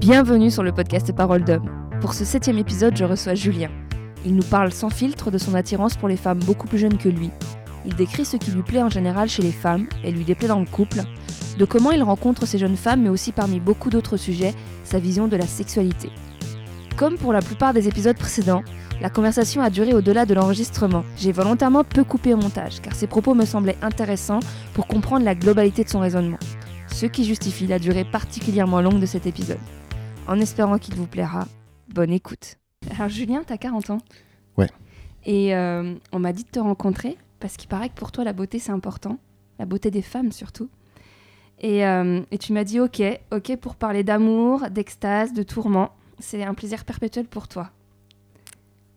Bienvenue sur le podcast Parole d'homme. Pour ce septième épisode, je reçois Julien. Il nous parle sans filtre de son attirance pour les femmes beaucoup plus jeunes que lui. Il décrit ce qui lui plaît en général chez les femmes et lui déplaît dans le couple, de comment il rencontre ces jeunes femmes, mais aussi parmi beaucoup d'autres sujets, sa vision de la sexualité. Comme pour la plupart des épisodes précédents, la conversation a duré au-delà de l'enregistrement. J'ai volontairement peu coupé au montage, car ses propos me semblaient intéressants pour comprendre la globalité de son raisonnement, ce qui justifie la durée particulièrement longue de cet épisode. En espérant qu'il vous plaira, bonne écoute. Alors Julien, t'as 40 ans Ouais. Et euh, on m'a dit de te rencontrer, parce qu'il paraît que pour toi la beauté c'est important, la beauté des femmes surtout. Et, euh, et tu m'as dit ok, ok pour parler d'amour, d'extase, de tourment. C'est un plaisir perpétuel pour toi.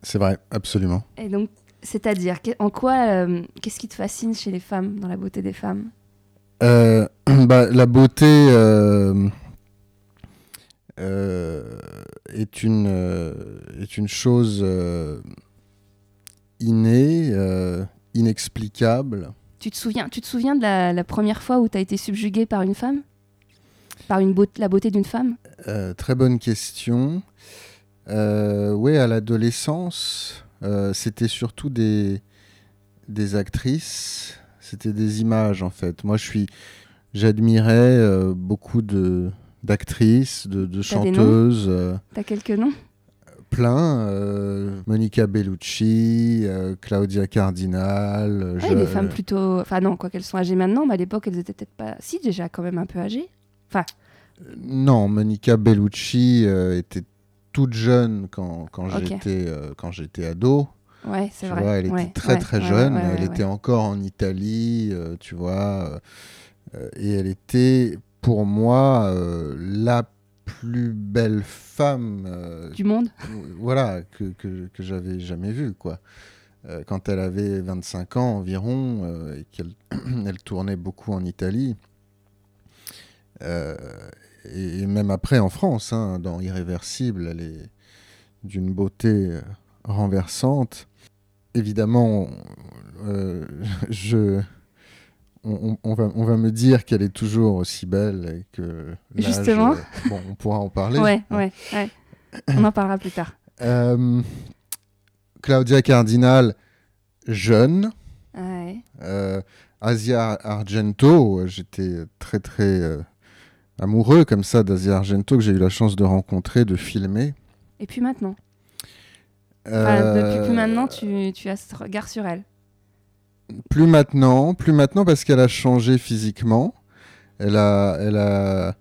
C'est vrai, absolument. Et donc, c'est-à-dire, en quoi, euh, qu'est-ce qui te fascine chez les femmes, dans la beauté des femmes? Euh, bah, la beauté est, une, euh, est une chose euh, innée, euh, inexplicable. Tu te souviens, tu te souviens de la, la première fois où tu as été subjugué par une femme? Par une beau- la beauté d'une femme? Euh, très bonne question. Euh, oui, à l'adolescence, euh, c'était surtout des, des actrices, c'était des images en fait. Moi, je suis, j'admirais euh, beaucoup de d'actrices, de, de chanteuses, euh, T'as quelques noms plein. euh, Monica Bellucci, euh, Claudia Cardinal. Ouais, je- Des femmes plutôt. Enfin, non, quoi qu'elles sont âgées maintenant, mais à l'époque, elles étaient peut-être pas. Si, déjà, quand même un peu âgées. Non, Monica Bellucci était toute jeune quand, quand j'étais quand j'étais ado. Ouais, c'est Tu vrai. vois, elle Ouais, était très ouais, très jeune. elle était encore en Italie, tu vois. et elle était pour moi euh, la plus belle femme, euh, Du monde voilà, que, que, que j'avais jamais vue, quoi. Euh, quand elle avait 25 ans environ et qu'elle elle tournait beaucoup en Italie. Et, et même après en France, hein, dans Irréversible, elle est d'une beauté renversante. Évidemment, je, on, va, on va me dire qu'elle est toujours aussi belle et que Justement. euh, bon, on pourra en parler. Ouais, ouais, ouais. On en parlera plus tard. Euh, Claudia Cardinal, jeune. Ouais. Euh, Asia Argento, j'étais très très amoureux comme ça d'Asia Argento que j'ai eu la chance de rencontrer, de filmer. Et puis maintenant Enfin, Depuis plus maintenant, tu, tu as ce regard sur elle. Plus maintenant, plus maintenant parce qu'elle a changé physiquement. Elle a, elle a,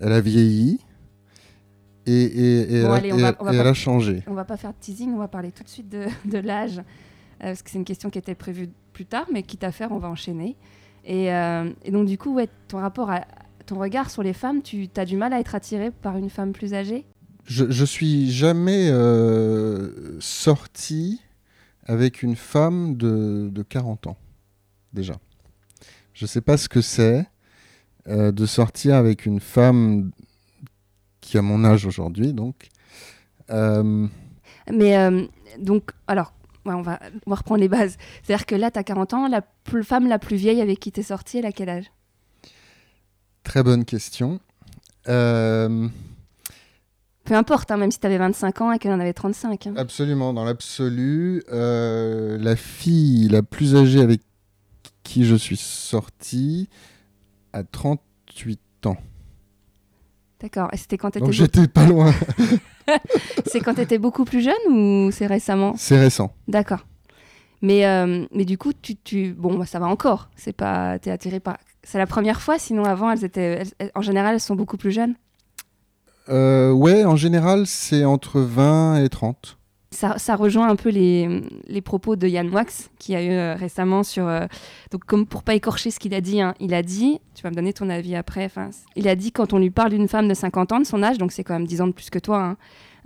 elle a vieilli. Et, et- et Bon, elle, allez, va- et elle a changé. On va pas faire de teasing, on va parler tout de suite de, de l'âge, euh, parce que c'est une question qui était prévue plus tard, mais quitte à faire, on va enchaîner. Et, euh, donc, du coup, ouais, ton rapport à ton regard sur les femmes, tu as du mal à être attiré par une femme plus âgée? Je, je suis jamais euh, sorti avec une femme de, de 40 ans, déjà. Je sais pas ce que c'est euh, de sortir avec une femme qui a mon âge aujourd'hui, donc. Euh, Mais euh, donc, alors, ouais, on, va, on va reprendre les bases. C'est-à-dire que là, tu as 40 ans, la plus- femme la plus vieille avec qui tu es sortie, elle a quel âge? Très bonne question. Euh, Peu importe, hein, même si tu avais 25 ans et qu'elle en avait 35. hein. absolument, dans l'absolu, euh, la fille la plus âgée avec qui je suis sorti a 38 ans. D'accord. Et c'était quand tu Donc étais, j'étais pas loin. c'est quand t'étais beaucoup plus jeune ou c'est récemment? C'est récent. D'accord. Mais, euh, mais du coup, tu, tu... bon, bah, ça va encore. C'est pas, t'es attiré par. C'est la première fois. Sinon, avant, elles étaient, elles- en général, elles sont beaucoup plus jeunes. Euh, ouais, en général, c'est entre 20 et 30. Ça, rejoint un peu les, propos de Yann Wax qui a eu euh, récemment sur. euh, donc, comme pour pas écorcher ce qu'il a dit, hein, il a dit, tu vas me donner ton avis après. Il a dit quand on lui parle d'une femme de 50 ans de son âge, donc c'est quand même 10 ans de plus que toi.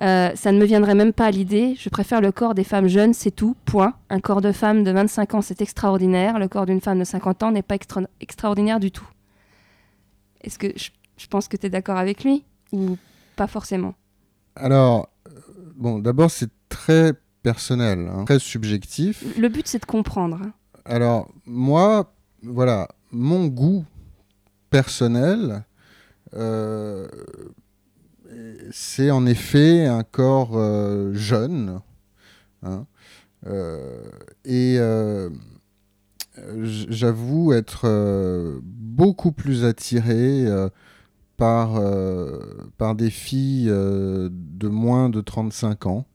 hein, ça ne me viendrait même pas à l'idée. Je préfère le corps des femmes jeunes, c'est tout. Point. Un corps de femme de 25 ans, c'est extraordinaire. Le corps d'une femme de 50 ans n'est pas extra- extraordinaire du tout. Est-ce que je, je pense que tu es d'accord avec lui ou pas forcément Alors, euh, bon, d'abord, c'est très personnel, hein, très subjectif. Le but, c'est de comprendre. hein. Alors, moi, voilà, mon goût personnel euh, c'est en effet un corps jeune. Hein, et j'avoue être beaucoup plus attiré par, par des filles de moins de 35 ans.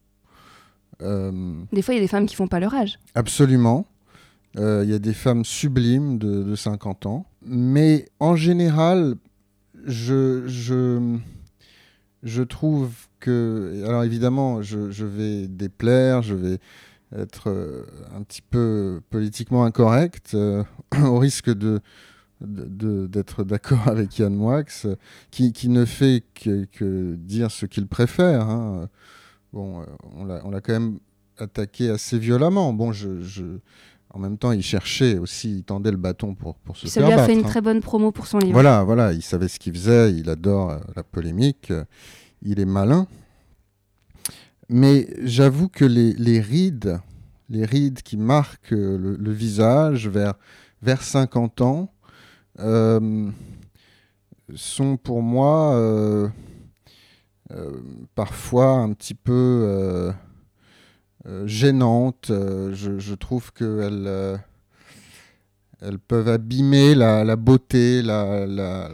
des fois, il y a des femmes qui font pas leur âge. Absolument. Il y a des femmes sublimes de, de 50 ans. Mais en général, je, je, je trouve que. Alors évidemment, je, je, vais déplaire, je vais être euh, un petit peu politiquement incorrect, euh, au risque de d'être d'accord avec Yann Moix, qui, qui ne fait que, que, dire ce qu'il préfère. Hein. Bon, euh, on l'a quand même attaqué assez violemment. Bon, je, je, en même temps, il cherchait aussi, il tendait le bâton pour, pour se ça faire lui a fait une hein. très bonne promo pour son livre. Voilà, voilà, il savait ce qu'il faisait, il adore euh, la polémique, euh, il est malin. Mais j'avoue que les, les, rides, les rides qui marquent euh, le, visage vers, vers 50 ans, sont pour moi parfois un petit peu euh, gênantes. Euh, je, trouve qu'elles euh, elles peuvent abîmer la, beauté la,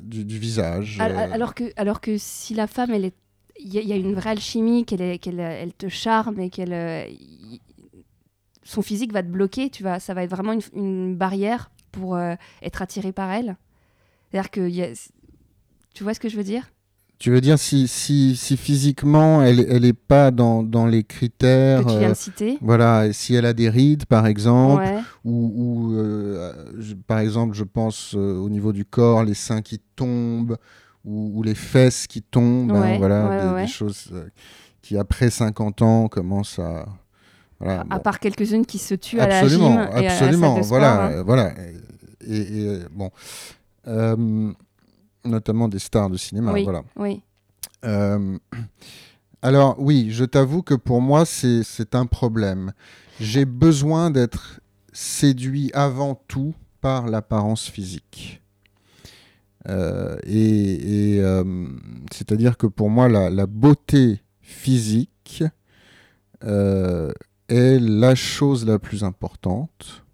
du, visage. Alors que, alors que si la femme, il y, a une vraie alchimie, qu'elle qu'elle elle te charme et qu'elle, son physique va te bloquer, tu vas, ça va être vraiment une barrière pour être attiré par elle. C'est-à-dire que, y a, tu vois ce que je veux dire? Tu veux dire si, si, si physiquement elle n'est elle pas dans, dans, les critères. Que tu viens de euh, citer. Voilà, si elle a des rides par exemple, ou, ou euh, par exemple, je pense euh, au niveau du corps, les seins qui tombent, ou, les fesses qui tombent, hein, voilà, des, choses qui après 50 ans commencent à. Voilà, à, part quelques-unes qui se tuent à la gym et absolument, à, voilà, hein. voilà. Et, et bon notamment des stars de cinéma. Oui, voilà. oui. Euh, alors oui, je t'avoue que pour moi, c'est un problème. J'ai besoin d'être séduit avant tout par l'apparence physique. Euh, et, euh, c'est-à-dire que pour moi, la, beauté physique est la chose la plus importante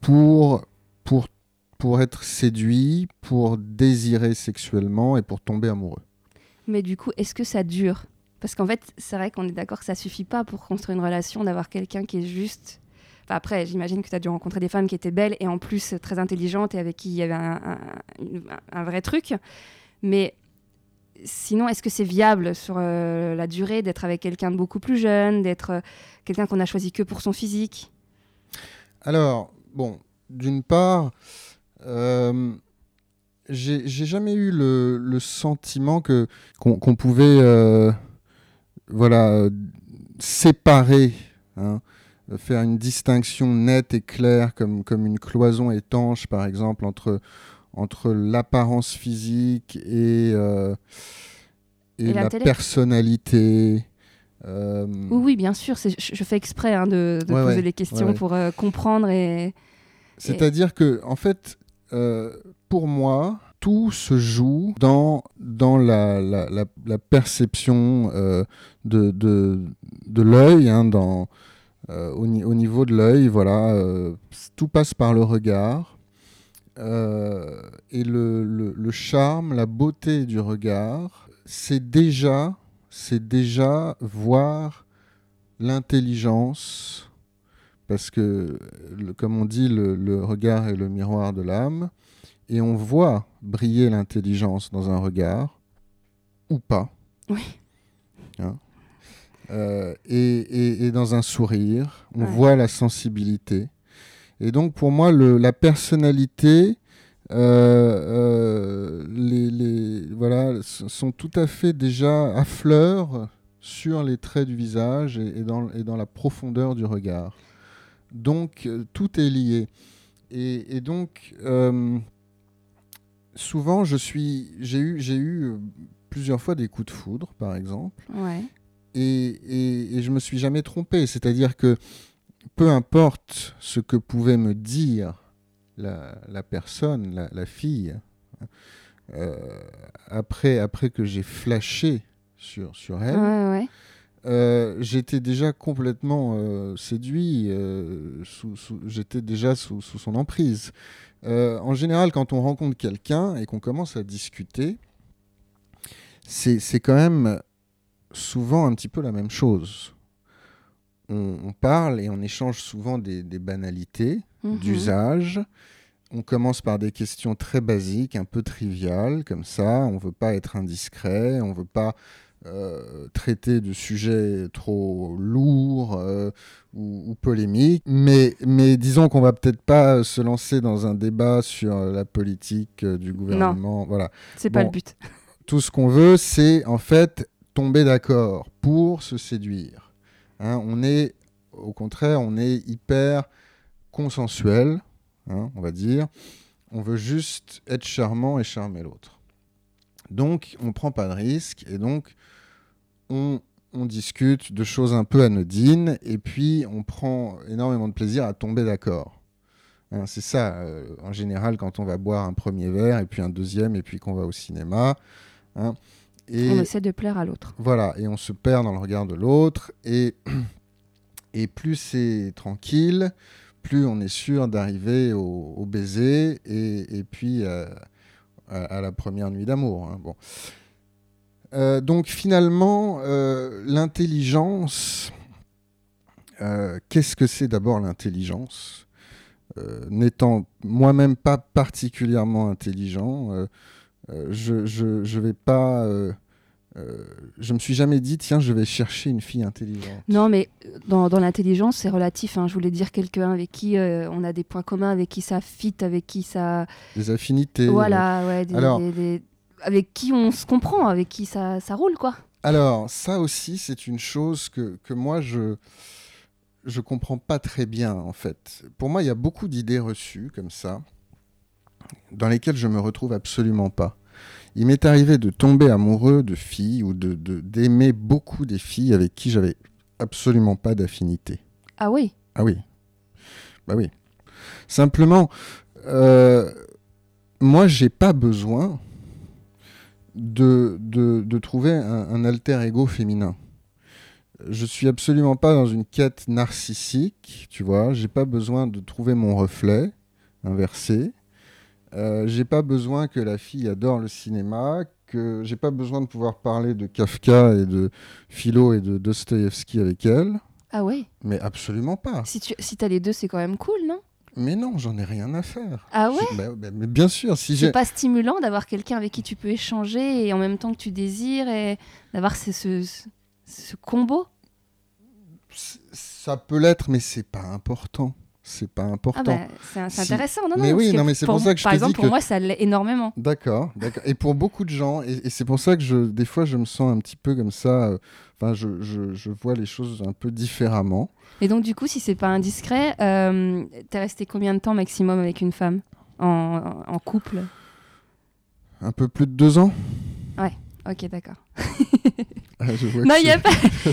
pour, pour pour être séduit, pour désirer sexuellement et pour tomber amoureux. Mais du coup, est-ce que ça dure? Parce qu'en fait, c'est vrai qu'on est d'accord que ça suffit pas pour construire une relation d'avoir quelqu'un qui est juste. Après, j'imagine que tu as dû rencontrer des femmes qui étaient belles et en plus très intelligentes et avec qui il y avait un, vrai truc. Mais sinon, est-ce que c'est viable sur euh, la durée d'être avec quelqu'un de beaucoup plus jeune, d'être euh, quelqu'un qu'on a choisi que pour son physique? Alors, bon, d'une part, euh, j'ai jamais eu le, sentiment que qu'on pouvait euh, voilà séparer, hein, faire une distinction nette et claire comme comme une cloison étanche par exemple entre entre l'apparence physique et euh, et, la personnalité. Oui, oui, bien sûr. Je fais exprès hein, de, poser les questions pour comprendre et. C'est-à-dire que, en fait, euh, pour moi, tout se joue dans, dans la, la, la, perception euh, de, de, de l'œil, hein, dans, euh, au, au, niveau de l'œil, voilà, tout passe par le regard. Et le, le, le, charme, la beauté du regard, c'est déjà, c'est déjà voir l'intelligence parce que, comme on dit, le, regard est le miroir de l'âme, et on voit briller l'intelligence dans un regard, ou pas. Oui. Hein. Euh, et, dans un sourire, on voit la sensibilité. Et donc, pour moi, la personnalité, euh, euh, les, voilà, sont tout à fait déjà à fleur sur les traits du visage et, dans, et dans la profondeur du regard. Donc euh, tout est lié. Et, donc euh, souvent je suis, j'ai eu, j'ai eu plusieurs fois des coups de foudre, par exemple. Et, et, je me suis jamais trompé. C'est-à-dire que peu importe ce que pouvait me dire la, personne, la, fille, euh, après, après que j'ai flashé sur, sur elle, Ouais, ouais. euh, j'étais déjà complètement euh, séduit, j'étais déjà sous, sous son emprise. En général, quand on rencontre quelqu'un et qu'on commence à discuter, c'est quand même souvent un petit peu la même chose. On, on parle et on échange souvent des, des banalités Mhm. d'usage. On commence par des questions très basiques, un peu triviales, comme ça. On ne veut pas être indiscret, on ne veut pas euh, traiter de sujets trop lourds euh, ou, ou polémiques. Mais, mais disons qu'on va peut-être pas se lancer dans un débat sur la politique euh, du gouvernement. Voilà. C'est pas le but. Tout ce qu'on veut, c'est en fait tomber d'accord pour se séduire. Hein, on est, au contraire, on est hyper consensuel, hein, on va dire. On veut juste être charmant et charmer l'autre. Donc, on prend pas de risque et donc on, discute de choses un peu anodines et puis on prend énormément de plaisir à tomber d'accord. Hein, c'est ça, euh, en général, quand on va boire un premier verre et puis un deuxième et puis qu'on va au cinéma. Et On essaie de plaire à l'autre. voilà, et on se perd dans le regard de l'autre. Et, et plus c'est tranquille, plus on est sûr d'arriver au, au baiser et, et puis euh, à, à la première nuit d'amour. hein. Bon. Euh, donc finalement, euh, l'intelligence, qu'est-ce que c'est d'abord l'intelligence? N'étant moi-même pas particulièrement intelligent, je, je, je vais pas... euh, euh, je me suis jamais dit, tiens, je vais chercher une fille intelligente. Non, mais euh, dans, dans l'intelligence, c'est relatif. hein. Je voulais dire quelqu'un avec qui euh, on a des points communs, avec qui ça fit, avec qui ça. Des affinités. voilà, ouais. des- Alors- des- des- Avec qui on se comprend, avec qui ça, ça roule, quoi. Alors, ça aussi, c'est une chose que, que moi, je je comprends pas très bien, en fait. Pour moi, il y a beaucoup d'idées reçues, comme ça, dans lesquelles je me retrouve absolument pas. Il m'est arrivé de tomber amoureux de filles ou de d'aimer beaucoup des filles avec qui j'avais absolument pas d'affinité. Ah oui. Ah oui. Bah oui. Simplement, euh, moi, j'ai pas besoin de, de, de trouver un, un alter ego féminin. Je suis absolument pas dans une quête narcissique, tu vois. J'ai pas besoin de trouver mon reflet inversé. Euh, j'ai pas besoin que la fille adore le cinéma, que j'ai pas besoin de pouvoir parler de Kafka et de Philo et de Dostoïevski avec elle. Ah ouais? Mais absolument pas. Si tu si as les deux, c'est quand même cool, non? Mais non, j'en ai rien à faire. Ah ouais? Je- bah, bah, mais bien sûr, si C'est pas stimulant d'avoir quelqu'un avec qui tu peux échanger et en même temps que tu désires et d'avoir ce, ce, ce combo? Ça peut l'être, mais c'est pas important. C'est pas Ah important. bah, c'est Si. intéressant, non, non Mais oui, non, mais c'est pour ça que je Par te exemple, dis pour que- moi, ça l'est énormément. D'accord, d'accord. Et pour beaucoup de gens, et, et c'est pour ça que je, des fois, je me sens un petit peu comme ça. euh, Enfin, je, je, je vois les choses un peu différemment. Et donc, du coup, si c'est pas indiscret, euh, t'es resté combien de temps maximum avec une femme en, en couple? Un peu plus de deux ans. Ok, d'accord. Ah, je vois Non, il y a pas.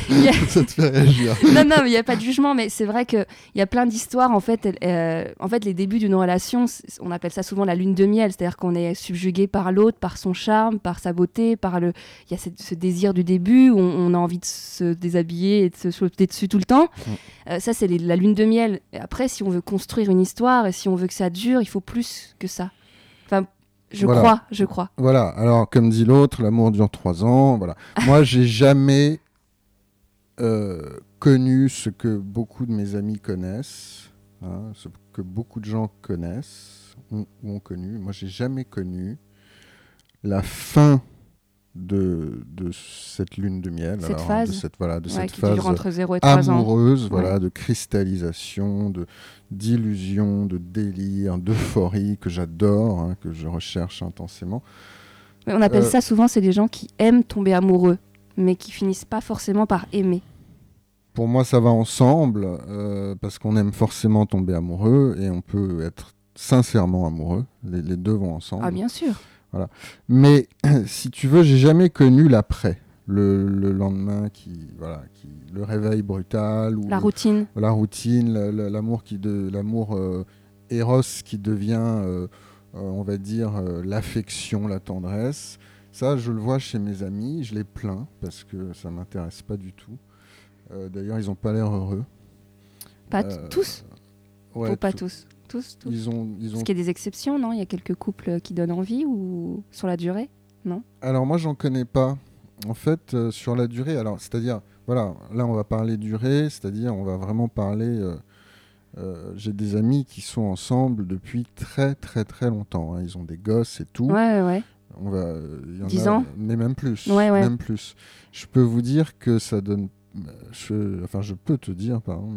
il y a- ça te fait réagir. non, non, il n'y a pas de jugement, mais c'est vrai qu'il y a plein d'histoires. En fait, euh, en fait, les débuts d'une relation, on appelle ça souvent la lune de miel, c'est-à-dire qu'on est subjugué par l'autre, par son charme, par sa beauté, par le. Il y a cette- ce désir du début où on, on a envie de se déshabiller et de se sauter dessus tout le temps. Mm. Euh, ça, c'est la lune de miel. Et après, si on veut construire une histoire et si on veut que ça dure, il faut plus que ça. Je Voilà. crois, je crois. Voilà, alors comme dit l'autre, l'amour dure trois ans. Voilà. Moi, j'ai jamais euh, connu ce que beaucoup de mes amis connaissent, hein, ce que beaucoup de gens connaissent ou, ou ont connu. Moi, j'ai jamais connu la fin de, de cette lune de miel. Cette alors, phase. de cette, voilà, de Ouais, cette phase dure entre 0 et 3 ans. amoureuse, voilà, de cristallisation, de d'illusion, de délire, d'euphorie que j'adore, hein, que je recherche intensément. Mais on appelle Euh, ça souvent, c'est des gens qui aiment tomber amoureux, mais qui finissent pas forcément par aimer. Pour moi, ça va ensemble euh, parce qu'on aime forcément tomber amoureux et on peut être sincèrement amoureux. Les, les deux vont ensemble. Ah, bien sûr. Mais si tu veux, j'ai jamais connu l'après. Le, le lendemain, qui, voilà, qui, le réveil brutal ou La le- routine. la routine, la- la- l'amour qui de l'amour euh, éros qui devient euh, on va dire, l'affection, la tendresse. Ça, je le vois chez mes amis, je les plains parce que ça m'intéresse pas du tout. D'ailleurs, ils n'ont pas l'air heureux. Pas tous? Ou pas tous? Tous, tous. Ils ont, ils ont... Parce qu'il y a des exceptions, non? Il y a quelques couples qui donnent envie ou sur la durée Non? Alors moi, j'en connais pas. En fait, sur la durée, alors c'est-à-dire, voilà, là on va parler durée, c'est-à-dire on va vraiment parler euh, j'ai des amis qui sont ensemble depuis très très très longtemps. Hein. Ils ont des gosses et tout. Ouais, ouais. On va, y en 10 ans Mais même plus. Ouais, ouais. Même plus. Je peux vous dire que ça donne. Je, enfin, je peux te dire, pardon,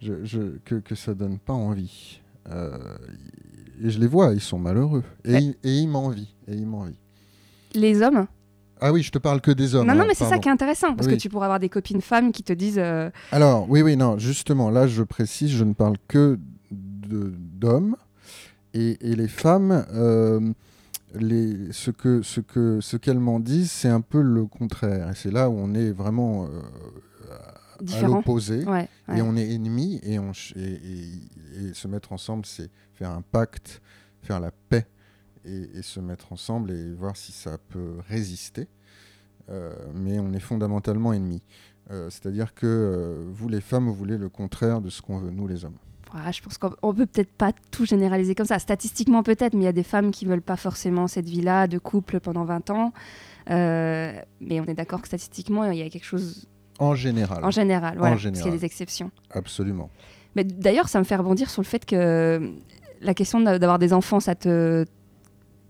je, je, que, que ça donne pas envie. Euh, et je les vois, ils sont malheureux. Et, ils, et ils m'envient. Et ils m'envient. Les hommes ah oui, je te parle que des hommes. Non, non, hein, mais c'est ça qui est intéressant, parce que tu pourras avoir des copines femmes qui te disent. Euh, Alors, oui, oui, non, justement, là, je précise, je ne parle que d'hommes. Et, et, les femmes, euh, les, ce qu'elles ce que, ce m'en disent, c'est un peu le contraire. Et c'est là où on est vraiment euh, à l'opposé. Et on est ennemis. Et, on, et se mettre ensemble, c'est faire un pacte, faire la paix et, se mettre ensemble et voir si ça peut résister. Euh, mais on est fondamentalement ennemis. Euh, c'est-à-dire que euh, vous, les femmes, vous voulez le contraire de ce qu'on veut, nous, les hommes. je pense qu'on peut peut-être pas tout généraliser comme ça. Statistiquement, peut-être, mais il y a des femmes qui veulent pas forcément cette vie-là de couple pendant 20 ans. mais on est d'accord que statistiquement, il y a quelque chose. En général. En général, voilà. Parce qu'il y a des exceptions. Absolument. Mais d'ailleurs, ça me fait rebondir sur le fait que la question d'avoir des enfants, ça te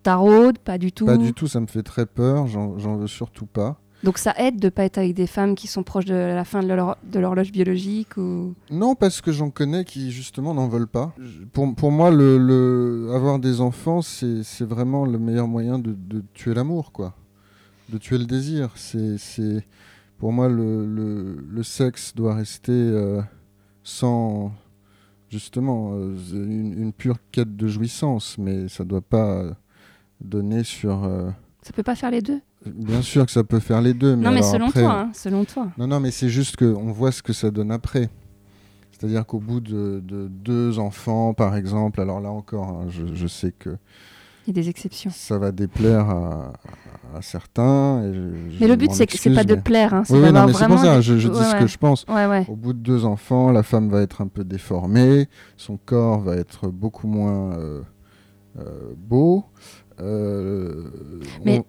taraude, pas du tout Pas du tout, ça me fait très peur, j'en veux surtout pas. Donc ça aide de ne pas être avec des femmes qui sont proches de la fin de l'horloge biologique ou... Non, parce que j'en connais qui justement n'en veulent pas. Pour, pour moi, le, avoir des enfants, c'est vraiment le meilleur moyen de, de tuer l'amour, quoi. De tuer le désir. C'est Pour moi, le, le, sexe doit rester euh, sans, justement, euh, une, une, pure quête de jouissance, mais ça doit pas donner sur. Euh, ça peut pas faire les deux? Bien sûr que ça peut faire les deux. Mais non, mais selon toi, hein, selon toi. Non, non, mais c'est juste qu'on voit ce que ça donne après. C'est-à-dire qu'au bout de, deux enfants, par exemple, alors là encore, hein, je, sais que. Il y a des exceptions. Ça va déplaire à, certains. mais le but, c'est que pas de plaire. Hein, oui, non, mais c'est pour ça, je, dis ce que je pense. Au bout de deux enfants, la femme va être un peu déformée, son corps va être beaucoup moins euh, euh, beau. Euh,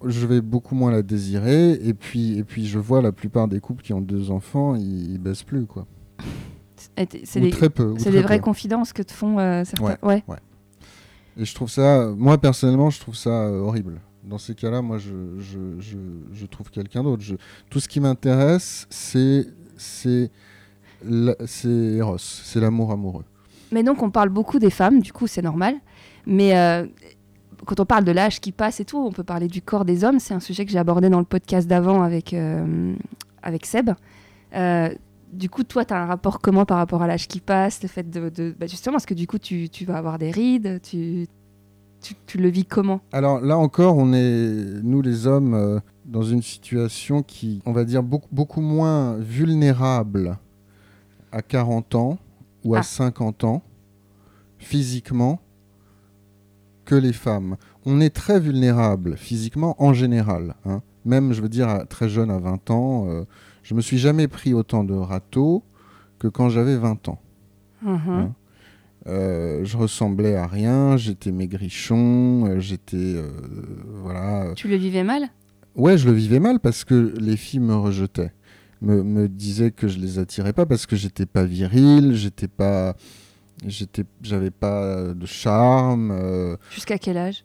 je vais beaucoup moins la désirer. Et puis, et puis, je vois la plupart des couples qui ont deux enfants, ils, ils baissent plus, quoi. C'est des, très peu. C'est des vraies confidences que te font certains. Ouais. Et je trouve ça, moi personnellement, je trouve ça euh, horrible. Dans ces cas-là, moi, je, je, je, trouve quelqu'un d'autre. Tout ce qui m'intéresse, c'est c'est Eros, c'est l'amour amoureux. Mais donc, on parle beaucoup des femmes, du coup, c'est normal. Mais quand on parle de l'âge qui passe et tout, on peut parler du corps des hommes. C'est un sujet que j'ai abordé dans le podcast d'avant avec, euh, avec Seb. Euh, du coup, toi, tu as un rapport comment par rapport à l'âge qui passe Le fait de. Bah, justement, parce que du coup, tu, tu, vas avoir des rides, tu, tu, le vis comment? Alors là encore, on est, nous les hommes, euh, dans une situation qui, on va dire, beaucoup, beaucoup moins vulnérable à 40 ans ou à 50 ah. ans, physiquement, que les femmes. On est très vulnérable physiquement en général. Hein. Même, je veux dire, très jeune, à 20 ans, euh, je me suis jamais pris autant de râteaux que quand j'avais 20 ans. Mm-hmm. Hein. Euh, je ressemblais à rien, j'étais maigrichon, euh, j'étais. voilà. Tu le vivais mal? Ouais, je le vivais mal parce que les filles me rejetaient. Me, me disaient que je les attirais pas parce que j'étais pas viril, j'étais pas J'étais, j'avais pas de charme. Euh, Jusqu'à quel âge?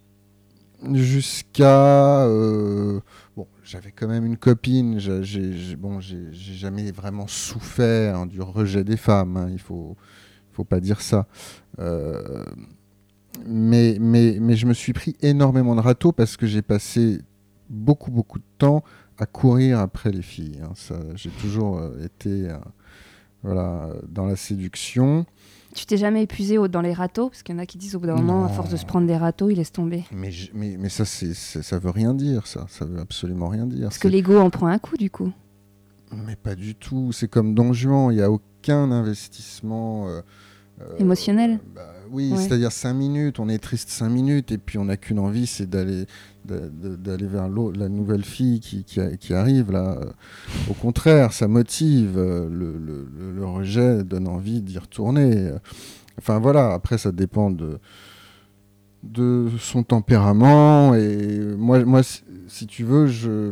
Jusqu'à euh, bon, j'avais quand même une copine. J'ai, bon, j'ai, jamais vraiment souffert du rejet des femmes. Hein, il faut, faut pas dire ça. Euh, mais, mais, mais je me suis pris énormément de râteaux parce que j'ai passé beaucoup, beaucoup de temps à courir après les filles. Hein. J'ai toujours été voilà, dans la séduction. Tu t'es jamais épuisé dans les râteaux? Parce qu'il y en a qui disent au bout d'un moment, à force de se prendre des râteaux, ils laissent tomber. Mais, mais, mais ça, c'est, ça veut rien dire, ça. Ça veut absolument rien dire. Parce que l'ego en prend un coup, du coup. Mais pas du tout. C'est comme Don Juan. Il n'y a aucun investissement euh, euh, Émotionnel bah, Oui, Ouais. c'est-à-dire cinq minutes, on est triste cinq minutes et puis on n'a qu'une envie, c'est d'aller d'aller vers la nouvelle fille qui, qui, a- qui arrive là. Au contraire, ça motive. euh, Le, le- le- le rejet donne envie d'y retourner. Enfin voilà, après ça dépend de de son tempérament et moi, si tu veux, je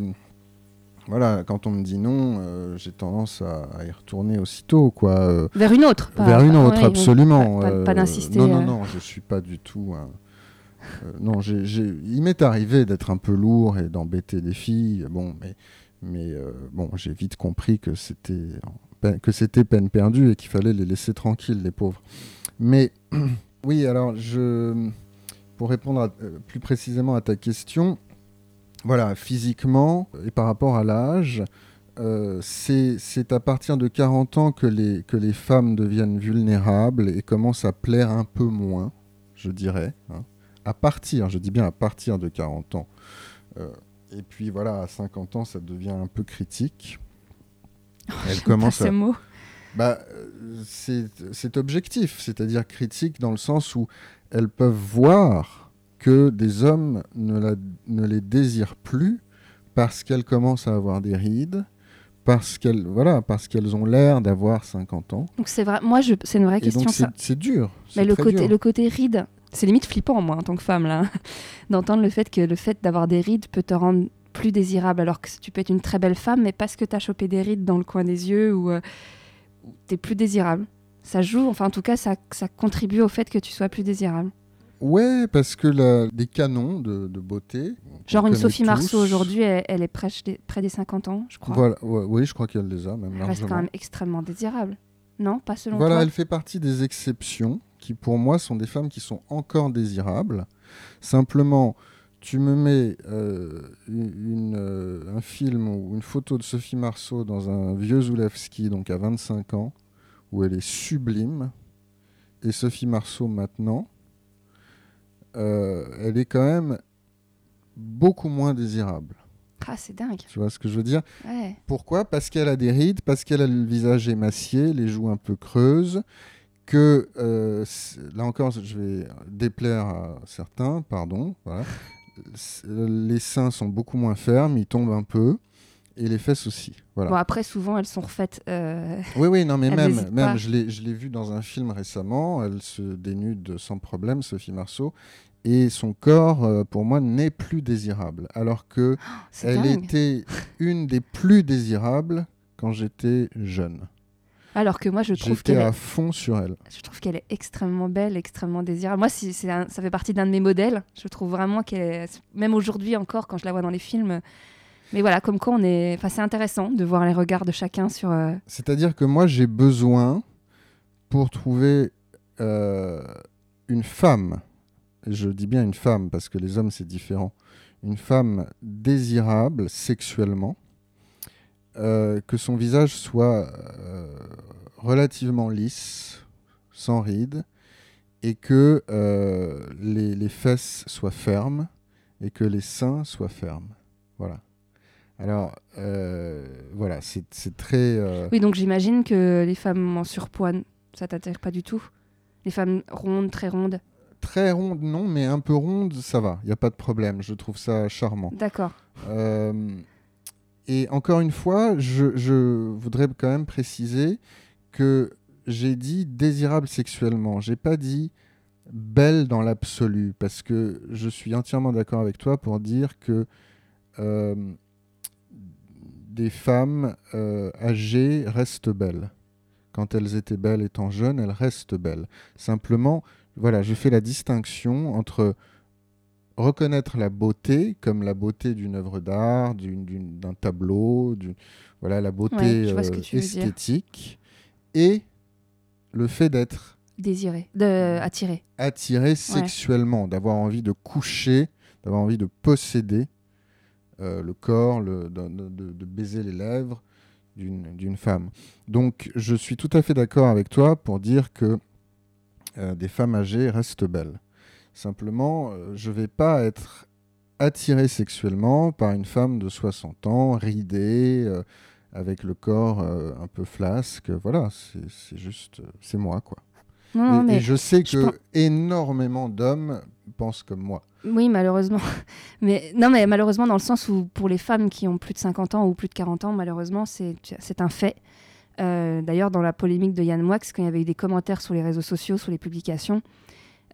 voilà, quand on me dit non, euh, j'ai tendance à, à y retourner aussitôt quoi. euh, Vers une autre pas- vers une autre, ouais, absolument. Pas, pas- pas euh, d'insister. Non, non, euh. non, je suis pas du tout. non, il m'est arrivé d'être un peu lourd et d'embêter des filles. Bon, mais, mais bon, j'ai vite compris que c'était que c'était peine perdue et qu'il fallait les laisser tranquilles, les pauvres. Mais oui, alors je, pour répondre à- plus précisément à ta question, voilà, physiquement et par rapport à l'âge. euh, c'est à partir de 40 ans que les, que les femmes deviennent vulnérables et commencent à plaire un peu moins, je dirais. hein. À partir, je dis bien à partir de 40 ans. Euh, et puis voilà, à 50 ans, ça devient un peu critique. Elle J'aime pas commence ce à, mot. bah, euh, c'est c'est objectif, c'est-à-dire critique dans le sens où elles peuvent voir que des hommes ne, la- ne les désirent plus parce qu'elles commencent à avoir des rides, parce qu'elles voilà, parce qu'elles ont l'air d'avoir 50 ans. Donc c'est vrai. Moi, je... c'est une vraie Et question. donc c'est ça. c'est dur. Mais le côté, dur. le côté ride, c'est limite flippant, moi, en tant que femme, là, d'entendre le fait que le fait d'avoir des rides peut te rendre plus désirable, alors que tu peux être une très belle femme, mais parce que tu as chopé des rides dans le coin des yeux ou tu es plus désirable. Ça joue, enfin, en tout cas, ça, ça contribue au fait que tu sois plus désirable. Ouais, parce que la- des canons de, de beauté. Genre une Sophie Marceau aujourd'hui, elle, elle est près des, près des 50 ans, je crois. Voilà, ouais, oui, je crois qu'elle les a même elle reste quand même extrêmement désirable. Non, pas selon Voilà, toi elle fait partie des exceptions qui, pour moi, sont des femmes qui sont encore désirables. Simplement, tu me mets euh, une, euh, un film ou une photo de Sophie Marceau dans un vieux Zulewski, donc à 25 ans, où elle est sublime, et Sophie Marceau maintenant, euh, elle est quand même beaucoup moins désirable. Ah, c'est dingue. Tu vois ce que je veux dire? Ouais. pourquoi? Parce qu'elle a des rides, parce qu'elle a le visage émacié, les joues un peu creuses, que euh, là encore, je vais déplaire à certains, pardon. voilà. Les seins sont beaucoup moins fermes, ils tombent un peu, et les fesses aussi. Voilà. Bon, après, souvent, elles sont refaites. euh, Oui, oui, non, mais même, même je l'ai vu dans un film récemment, elle se dénude sans problème, Sophie Marceau, et son corps, euh, pour moi, n'est plus désirable, alors que elle dingue. était une des plus désirables quand j'étais jeune. Alors que moi, je trouve qu'elle est à fond sur elle. Je trouve qu'elle est extrêmement belle, extrêmement désirable. Moi, si- un- ça fait partie d'un de mes modèles. Je trouve vraiment qu'elle est, même aujourd'hui encore, quand je la vois dans les films. Mais voilà, comme quoi on est. Enfin, c'est intéressant de voir les regards de chacun sur. euh, C'est-à-dire que moi, j'ai besoin, pour trouver euh, une femme, je dis bien une femme parce que les hommes, c'est différent, une femme désirable sexuellement, euh, que son visage soit relativement lisse, sans rides, et que les fesses soient fermes, et que les seins soient fermes. Voilà. Alors, euh, voilà, c'est très... euh, Oui, donc j'imagine que les femmes en surpoids, ça t'attire pas du tout? Les femmes rondes, très rondes? Très ronde, non, mais un peu ronde, ça va, il n'y a pas de problème, je trouve ça charmant. D'accord. Euh, et encore une fois, je, je voudrais quand même préciser que j'ai dit désirable sexuellement, j'ai pas dit belle dans l'absolu, parce que je suis entièrement d'accord avec toi pour dire que euh, des femmes euh, âgées restent belles. Quand elles étaient belles étant jeunes, elles restent belles. Simplement, voilà, je fais la distinction entre reconnaître la beauté comme la beauté d'une œuvre d'art, d'un tableau, voilà la beauté Ouais, euh, esthétique et le fait d'être Désiré. De... Attiré. attiré sexuellement, d'avoir envie de coucher, d'avoir envie de posséder euh, le corps, le- de, de- de baiser les lèvres d'une femme. Donc je suis tout à fait d'accord avec toi pour dire que euh, des femmes âgées restent belles. Simplement, euh, je ne vais pas être attiré sexuellement par une femme de 60 ans, ridée, avec le corps un peu flasque. Voilà, c'est juste, c'est moi, quoi. Non, et, mais et je sais que énormément d'hommes comme moi. Oui, malheureusement. Mais non, mais malheureusement dans le sens où pour les femmes qui ont plus de 50 ans ou plus de 40 ans, malheureusement, c'est un fait. Euh, D'ailleurs, dans la polémique de Yann Moix, quand il y avait eu des commentaires sur les réseaux sociaux, sur les publications,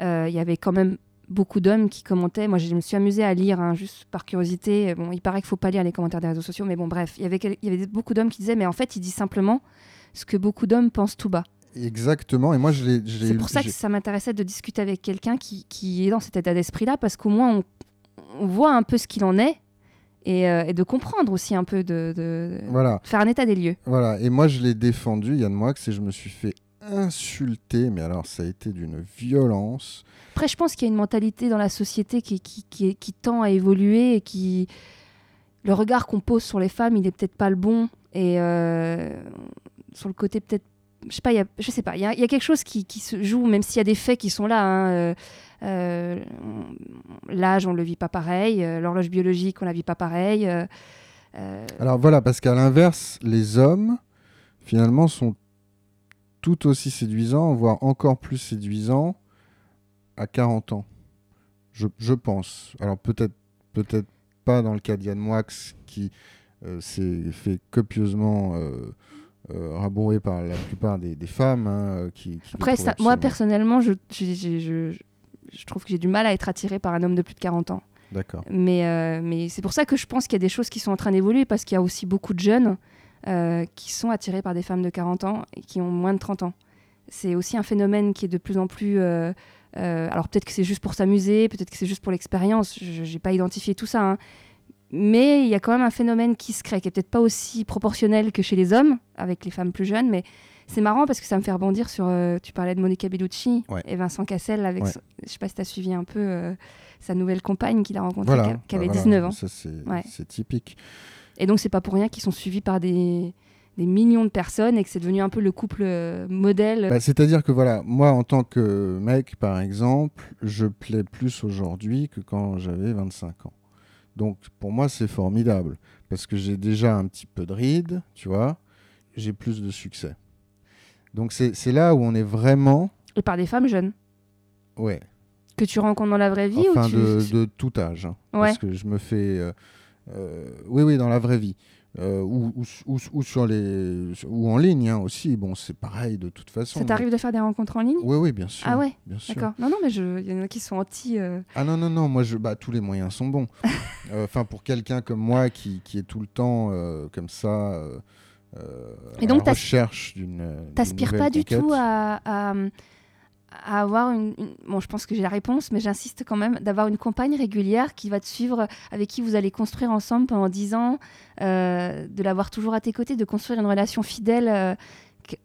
euh, il y avait quand même beaucoup d'hommes qui commentaient. Moi, je me suis amusée à lire, hein, juste par curiosité. Bon, il paraît qu'il faut pas lire les commentaires des réseaux sociaux, mais bon, bref, il y avait beaucoup d'hommes qui disaient, mais en fait, il dit simplement ce que beaucoup d'hommes pensent tout bas. Exactement. Et moi, je l'ai. C'est pour ça que ça m'intéressait de discuter avec quelqu'un qui, qui est dans cet état d'esprit-là, parce qu'au moins on, on voit un peu ce qu'il en est et, euh, et de comprendre aussi un peu, de, de- Voilà. faire un état des lieux. Voilà, et moi je l'ai défendu, Yann Moix, et je me suis fait insulter, mais alors ça a été d'une violence. Après, je pense qu'il y a une mentalité dans la société qui, qui, qui, est- qui tend à évoluer et qui. Le regard qu'on pose sur les femmes, il est peut-être pas le bon. Et euh, sur le côté peut-être. Je sais pas, je sais pas, il y a, quelque chose qui, se joue, même s'il y a des faits qui sont là. hein, euh, euh, L'âge, on le vit pas pareil. euh, L'horloge biologique, on la vit pas pareil. Alors voilà, parce qu'à l'inverse, les hommes, finalement, sont tout aussi séduisants, voire encore plus séduisants à 40 ans. Je, pense. Alors peut-être peut-être pas dans le cas d'Yann Moix, qui s'est fait copieusement euh, euh, rabrouer par la plupart des, des femmes. hein, qui, qui Après, ça, moi personnellement, je, je, je trouve que j'ai du mal à être attirée par un homme de plus de 40 ans. D'accord. Mais, euh, mais c'est pour ça que je pense qu'il y a des choses qui sont en train d'évoluer parce qu'il y a aussi beaucoup de jeunes euh, qui sont attirés par des femmes de 40 ans et qui ont moins de 30 ans. C'est aussi un phénomène qui est de plus en plus. euh, euh, alors peut-être que c'est juste pour s'amuser, peut-être que c'est juste pour l'expérience. Je n'ai pas identifié tout ça. hein. Mais il y a quand même un phénomène qui se crée, qui est peut-être pas aussi proportionnel que chez les hommes, avec les femmes plus jeunes, mais c'est marrant parce que ça me fait rebondir sur. euh, tu parlais de Monica Bellucci Ouais. et Vincent Cassel avec. Ouais. son- je sais pas si tu as suivi un peu euh, sa nouvelle compagne qu'il a rencontrée, Voilà. qui, avait Bah voilà. 19 ans. Ça, c'est Ouais. typique. Et donc, c'est pas pour rien qu'ils sont suivis par des, des millions de personnes et que c'est devenu un peu le couple euh, modèle. Bah, C'est-à-dire que voilà, moi en tant que mec, par exemple, je plais plus aujourd'hui que quand j'avais 25 ans. Donc pour moi, c'est formidable parce que j'ai déjà un petit peu de ride, tu vois, j'ai plus de succès. Donc c'est c'est là où on est vraiment, Et par des femmes jeunes. ouais, Que tu rencontres dans la vraie vie enfin ou tu... de, de tout âge. hein. Ouais. Parce que je me fais, euh, euh, oui, oui, dans la vraie vie. Euh, ou, ou, ou- ou sur les, ou en ligne hein, aussi. Bon, c'est pareil de toute façon. Ça t'arrive de faire des rencontres en ligne? Oui, oui, bien sûr. Ah ouais? Bien sûr. D'accord. Non, non, mais il y en a qui sont anti. euh, Ah non, non, non, moi, je, bah, tous les moyens sont bons. Euh, Enfin, pour quelqu'un comme moi qui, qui est tout le temps comme ça, Et à donc, la t'as- recherche d'une. T'aspires pas du tout à, à, à avoir une, Bon, je pense que j'ai la réponse, mais j'insiste quand même d'avoir une compagne régulière qui va te suivre, avec qui vous allez construire ensemble pendant 10 ans, euh, de l'avoir toujours à tes côtés, de construire une relation fidèle. euh, Tu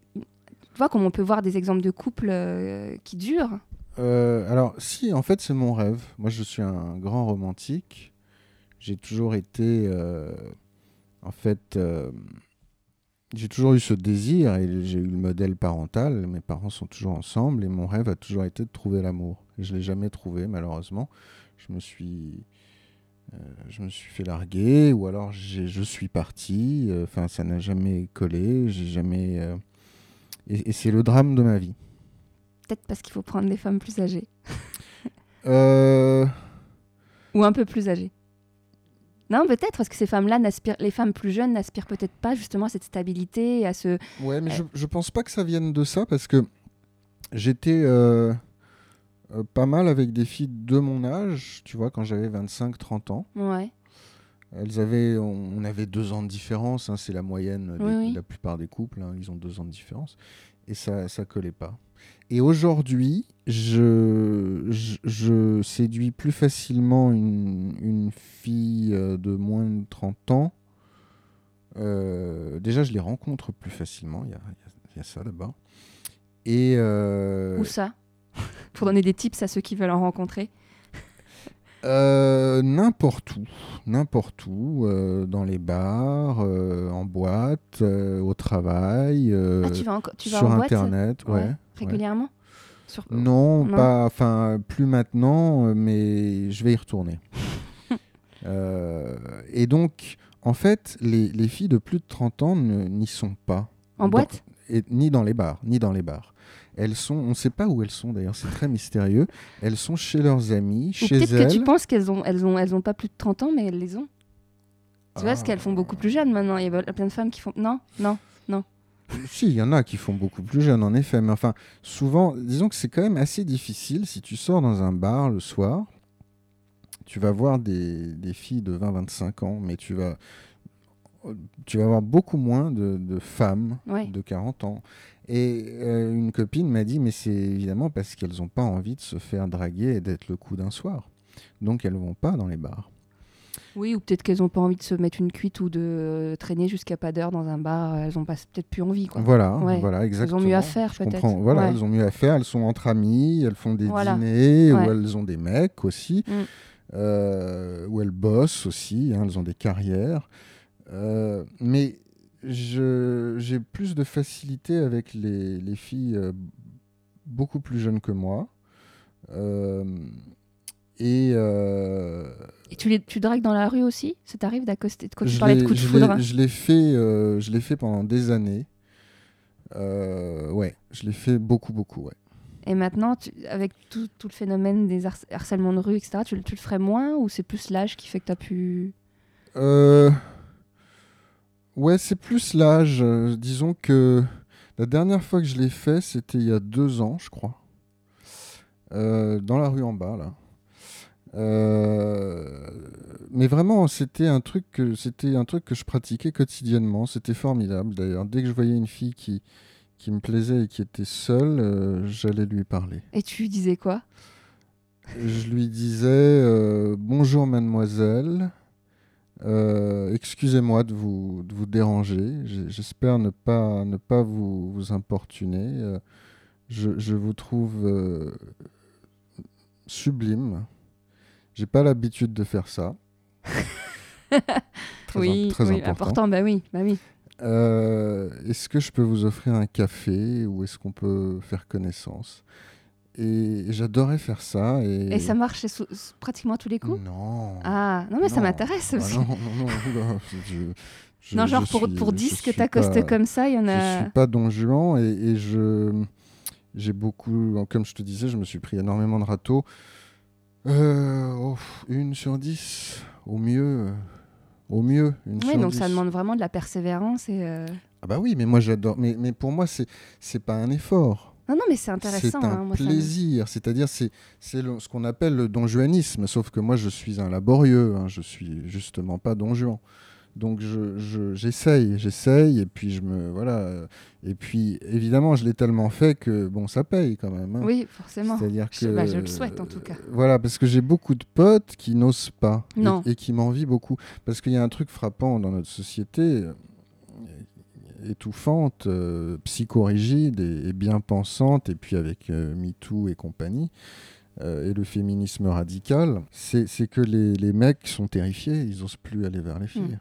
vois, comme on peut voir des exemples de couples euh, qui durent. Alors, si, en fait, c'est mon rêve. Moi, je suis un grand romantique. J'ai toujours été. en fait. J'ai toujours eu ce désir et j'ai eu le modèle parental. Mes parents sont toujours ensemble et mon rêve a toujours été de trouver l'amour. Je ne l'ai jamais trouvé, malheureusement. Je me suis. euh, je me suis fait larguer ou alors je suis parti. Euh, Enfin, ça n'a jamais collé. J'ai jamais. euh, et- et c'est le drame de ma vie. Peut-être parce qu'il faut prendre des femmes plus âgées. Ou un peu plus âgées. Non, peut-être parce que ces femmes-là, les femmes plus jeunes n'aspirent peut-être pas justement à cette stabilité, et à ce. Ouais, mais Euh. je, je pense pas que ça vienne de ça parce que j'étais euh, euh, pas mal avec des filles de mon âge, tu vois, quand j'avais 25-30 ans. Ouais. Elles avaient, on, on avait deux ans de différence, hein, c'est la moyenne des- Oui, oui. de la plupart des couples, hein, ils ont deux ans de différence, et ça, ça collait pas. Et aujourd'hui, je, je, séduis plus facilement une, une fille euh, de moins de 30 ans. Euh, déjà, je les rencontre plus facilement, il y a, y a ça d'abord. Et euh, Où ça? Pour donner des tips à ceux qui veulent en rencontrer. Euh, n'importe où, n'importe où, euh, dans les bars, euh, en boîte, au travail, ah, tu vas, encore- tu vas sur en boîte internet, ouais. Ouais, régulièrement Sur- Non, Non. pas, enfin, plus maintenant, mais je vais y retourner. Et donc, en fait, les, les filles de plus de 30 ans ne- n'y sont pas. En Dans- boîte? et, ni dans les bars, ni dans les bars. Elles sont, on ne sait pas où elles sont d'ailleurs, c'est très mystérieux. Elles sont chez leurs amis, Ou chez peut-être elles. que tu penses qu'elles ont, elles ont, elles ont pas plus de 30 ans, mais elles les ont. Tu vois, parce Ah. qu'elles font beaucoup plus jeunes maintenant. Il y a plein de femmes qui font. Non, non. Si, il y en a qui font beaucoup plus jeunes, en effet. Mais enfin, souvent, disons que c'est quand même assez difficile. Si tu sors dans un bar le soir, tu vas voir des, des filles de 20-25 ans, mais tu vas, tu vas voir beaucoup moins de, de femmes Ouais. de 40 ans. Et euh, une copine m'a dit, mais c'est évidemment parce qu'elles n'ont pas envie de se faire draguer et d'être le coup d'un soir. Donc elles vont pas dans les bars. Oui, ou peut-être qu'elles ont pas envie de se mettre une cuite ou de euh, traîner jusqu'à pas d'heure dans un bar. Elles ont pas peut-être plus envie. Quoi. Voilà, Ouais. voilà, exactement. mieux à faire, peut-être. Voilà, Ouais. elles ont mieux à faire. Elles sont entre amies, elles font des Voilà. dîners, Ouais. ou elles ont des mecs aussi, Mm. euh, où elles bossent aussi, hein, elles ont des carrières. Euh, mais j'ai plus de facilité avec les, les filles euh, beaucoup plus jeunes que moi. Euh, et Et tu, les, tu dragues dans la rue aussi? Ça t'arrive d'accoster tu je parlais de coups de foudre l'ai- Je l'ai fait, je fait pendant des années. Ouais, je l'ai fait beaucoup, beaucoup, ouais. Et maintenant, tu- avec tout, tout le phénomène des harc- harcèlements de rue, etc., tu, le- tu le ferais moins ou c'est plus l'âge qui fait que tu as pu. Ouais, c'est plus l'âge. Euh, disons que la dernière fois que je l'ai fait, c'était il y a deux ans, je crois. Euh, dans la rue en bas, là. Euh, Mais vraiment, c'était un truc que c'était un truc que je pratiquais quotidiennement. C'était formidable. D'ailleurs, dès que je voyais une fille qui qui me plaisait et qui était seule, euh, j'allais lui parler. Et tu disais quoi? Je lui disais euh, bonjour mademoiselle, Euh, excusez-moi de vous, de vous déranger, j'espère ne pas, ne pas vous, vous importuner. Euh, je, je vous trouve euh, sublime. J'ai pas l'habitude de faire ça. Très Oui, très oui, important. important, bah oui, bah oui. Euh, est-ce que je peux vous offrir un café ou est-ce qu'on peut faire connaissance? Et j'adorais faire ça. Et, Et ça marche sous- sous- pratiquement tous les coups? Non. Ah, non, mais ça Non. m'intéresse Ah aussi. non, non, non, oula, je- je- non, genre je pour, suis- pour je 10 que t'accostes comme ça, il y en Je a. suis pas Don Juan et, et je j'ai beaucoup, comme je te disais, je me suis pris énormément de râteaux. Euh, oh, une sur dix, au mieux, au mieux. Une Oui, sur donc ça demande vraiment de la persévérance et. euh, Ah bah oui, mais moi j'adore. Mais, mais pour moi c'est pas un effort. Non, non, mais c'est C'est intéressant. un hein, moi, plaisir, c'est-à-dire c'est c'est ce qu'on appelle le donjuanisme, sauf que moi je suis un laborieux, hein, je suis justement pas Don Juan. Donc je- je- j'essaye, j'essaye, et puis je me voilà, euh, et puis évidemment je l'ai tellement fait que bon ça paye quand même. hein. Oui, forcément. C'est-à-dire Je- que bah, je le souhaite, en tout cas. euh, Voilà, parce que j'ai beaucoup de potes qui n'osent pas. Et, qui m'envient beaucoup, parce qu'il y a un truc frappant dans notre société. Étouffante, euh, psychorigide et, et bien pensante, et puis avec euh, MeToo et compagnie, euh, et le féminisme radical, c'est que les, les mecs sont terrifiés, ils n'osent plus aller vers les filles.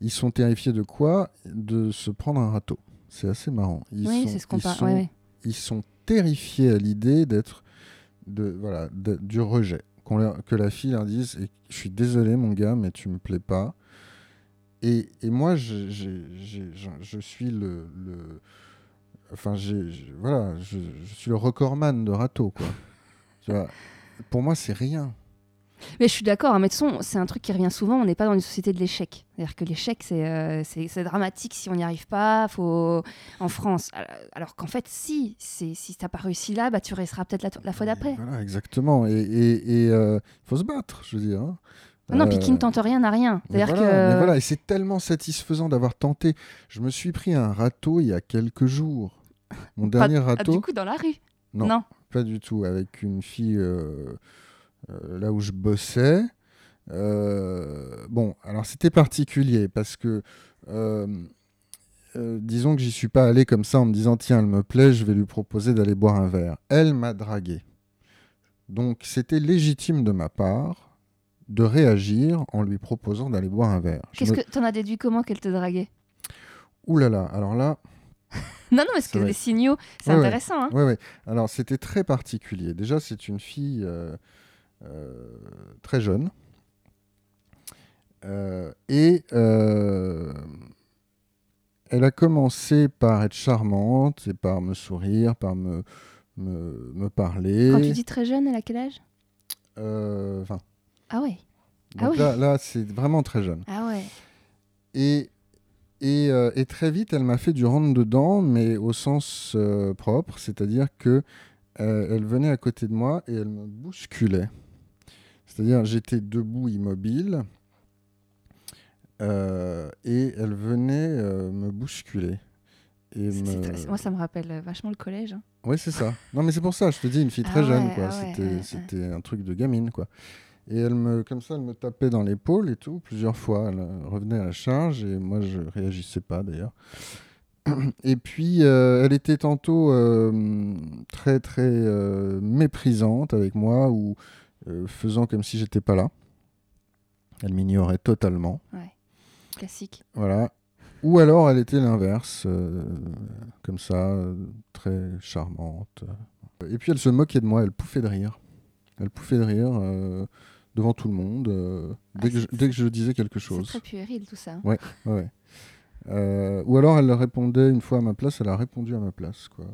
Ils sont terrifiés de quoi? De se prendre un râteau. C'est assez marrant. Ils oui, c'est ce qu'on parle. sont- ouais, ouais. ils sont terrifiés à l'idée d'être de voilà de- du rejet leur- que la fille leur dise je suis désolé mon gars mais tu me plais pas et, et moi je, suis le, le- enfin voilà je, suis le recordman de râteau quoi Tu vois, pour moi c'est rien Mais je suis d'accord, hein, mais de c'est un truc qui revient souvent. On n'est pas dans une société de l'échec. C'est-à-dire que l'échec, c'est euh, dramatique si on n'y arrive pas. Faut... En France. Alors- qu'en fait, si, si tu n'as pas réussi là, bah, tu réussiras peut-être la, la fois d'après. voilà exactement et il euh, faut se battre je veux dire hein. Ah Non, puis qui ne Euh, tente rien n'a rien. C'est-à-dire voilà, que. voilà, et c'est tellement satisfaisant d'avoir tenté. Je me suis pris un râteau il y a quelques jours. Mon Pas- dernier Ah, râteau, du coup, dans la rue. Non. pas du tout, avec une fille euh, euh, là où je bossais. Euh, bon, alors c'était particulier parce que, disons que j'y suis pas allé comme ça en me disant tiens, elle me plaît, je vais lui proposer d'aller boire un verre. Elle m'a dragué. Donc c'était légitime de ma part de réagir en lui proposant d'aller boire un verre. Qu'est-ce me- que t'en as déduit comment qu'elle te draguait? Ouh là là, alors là, Non, non, parce que les signaux, c'est Ouais, intéressant. hein. ouais, ouais. Alors c'était très particulier. Déjà, c'est une fille euh, euh, très jeune. Euh, et elle a commencé par être charmante et par me sourire, par me, me, me parler. Quand tu dis très jeune, elle a quel âge? 20. Ah ouais. Ah là, là c'est vraiment très jeune. Ah ouais. Et, et, euh, et très vite, elle m'a fait du rentre-dedans, mais au sens euh, propre, c'est-à-dire que euh, elle venait à côté de moi et elle me bousculait. C'est-à-dire, j'étais debout, immobile, et elle venait me bousculer. Et me... très- Moi, ça me rappelle vachement le collège. hein. Oui, c'est ça. Non, mais c'est pour ça, je te dis, une fille très Ah jeune, ouais, quoi. ah ouais, c'était un truc de gamine, quoi. Et elle me, comme ça, elle me tapait dans l'épaule et tout, plusieurs fois. Elle euh, revenait à la charge et moi, je réagissais pas, d'ailleurs. Et puis, euh, elle était tantôt euh, très, très euh, méprisante avec moi ou faisant comme si j'étais pas là. Elle m'ignorait totalement. Ouais. Classique. Voilà. Ou alors elle était l'inverse, comme ça, très charmante. Et puis elle se moquait de moi, elle pouffait de rire. Elle pouffait de rire euh, devant tout le monde, euh, dès, Ah, que je, c'est- dès que je disais quelque C'est chose. très puéril tout ça. Ouais, ouais. Euh, ou alors elle répondait une fois à ma place, elle a répondu à ma place. quoi.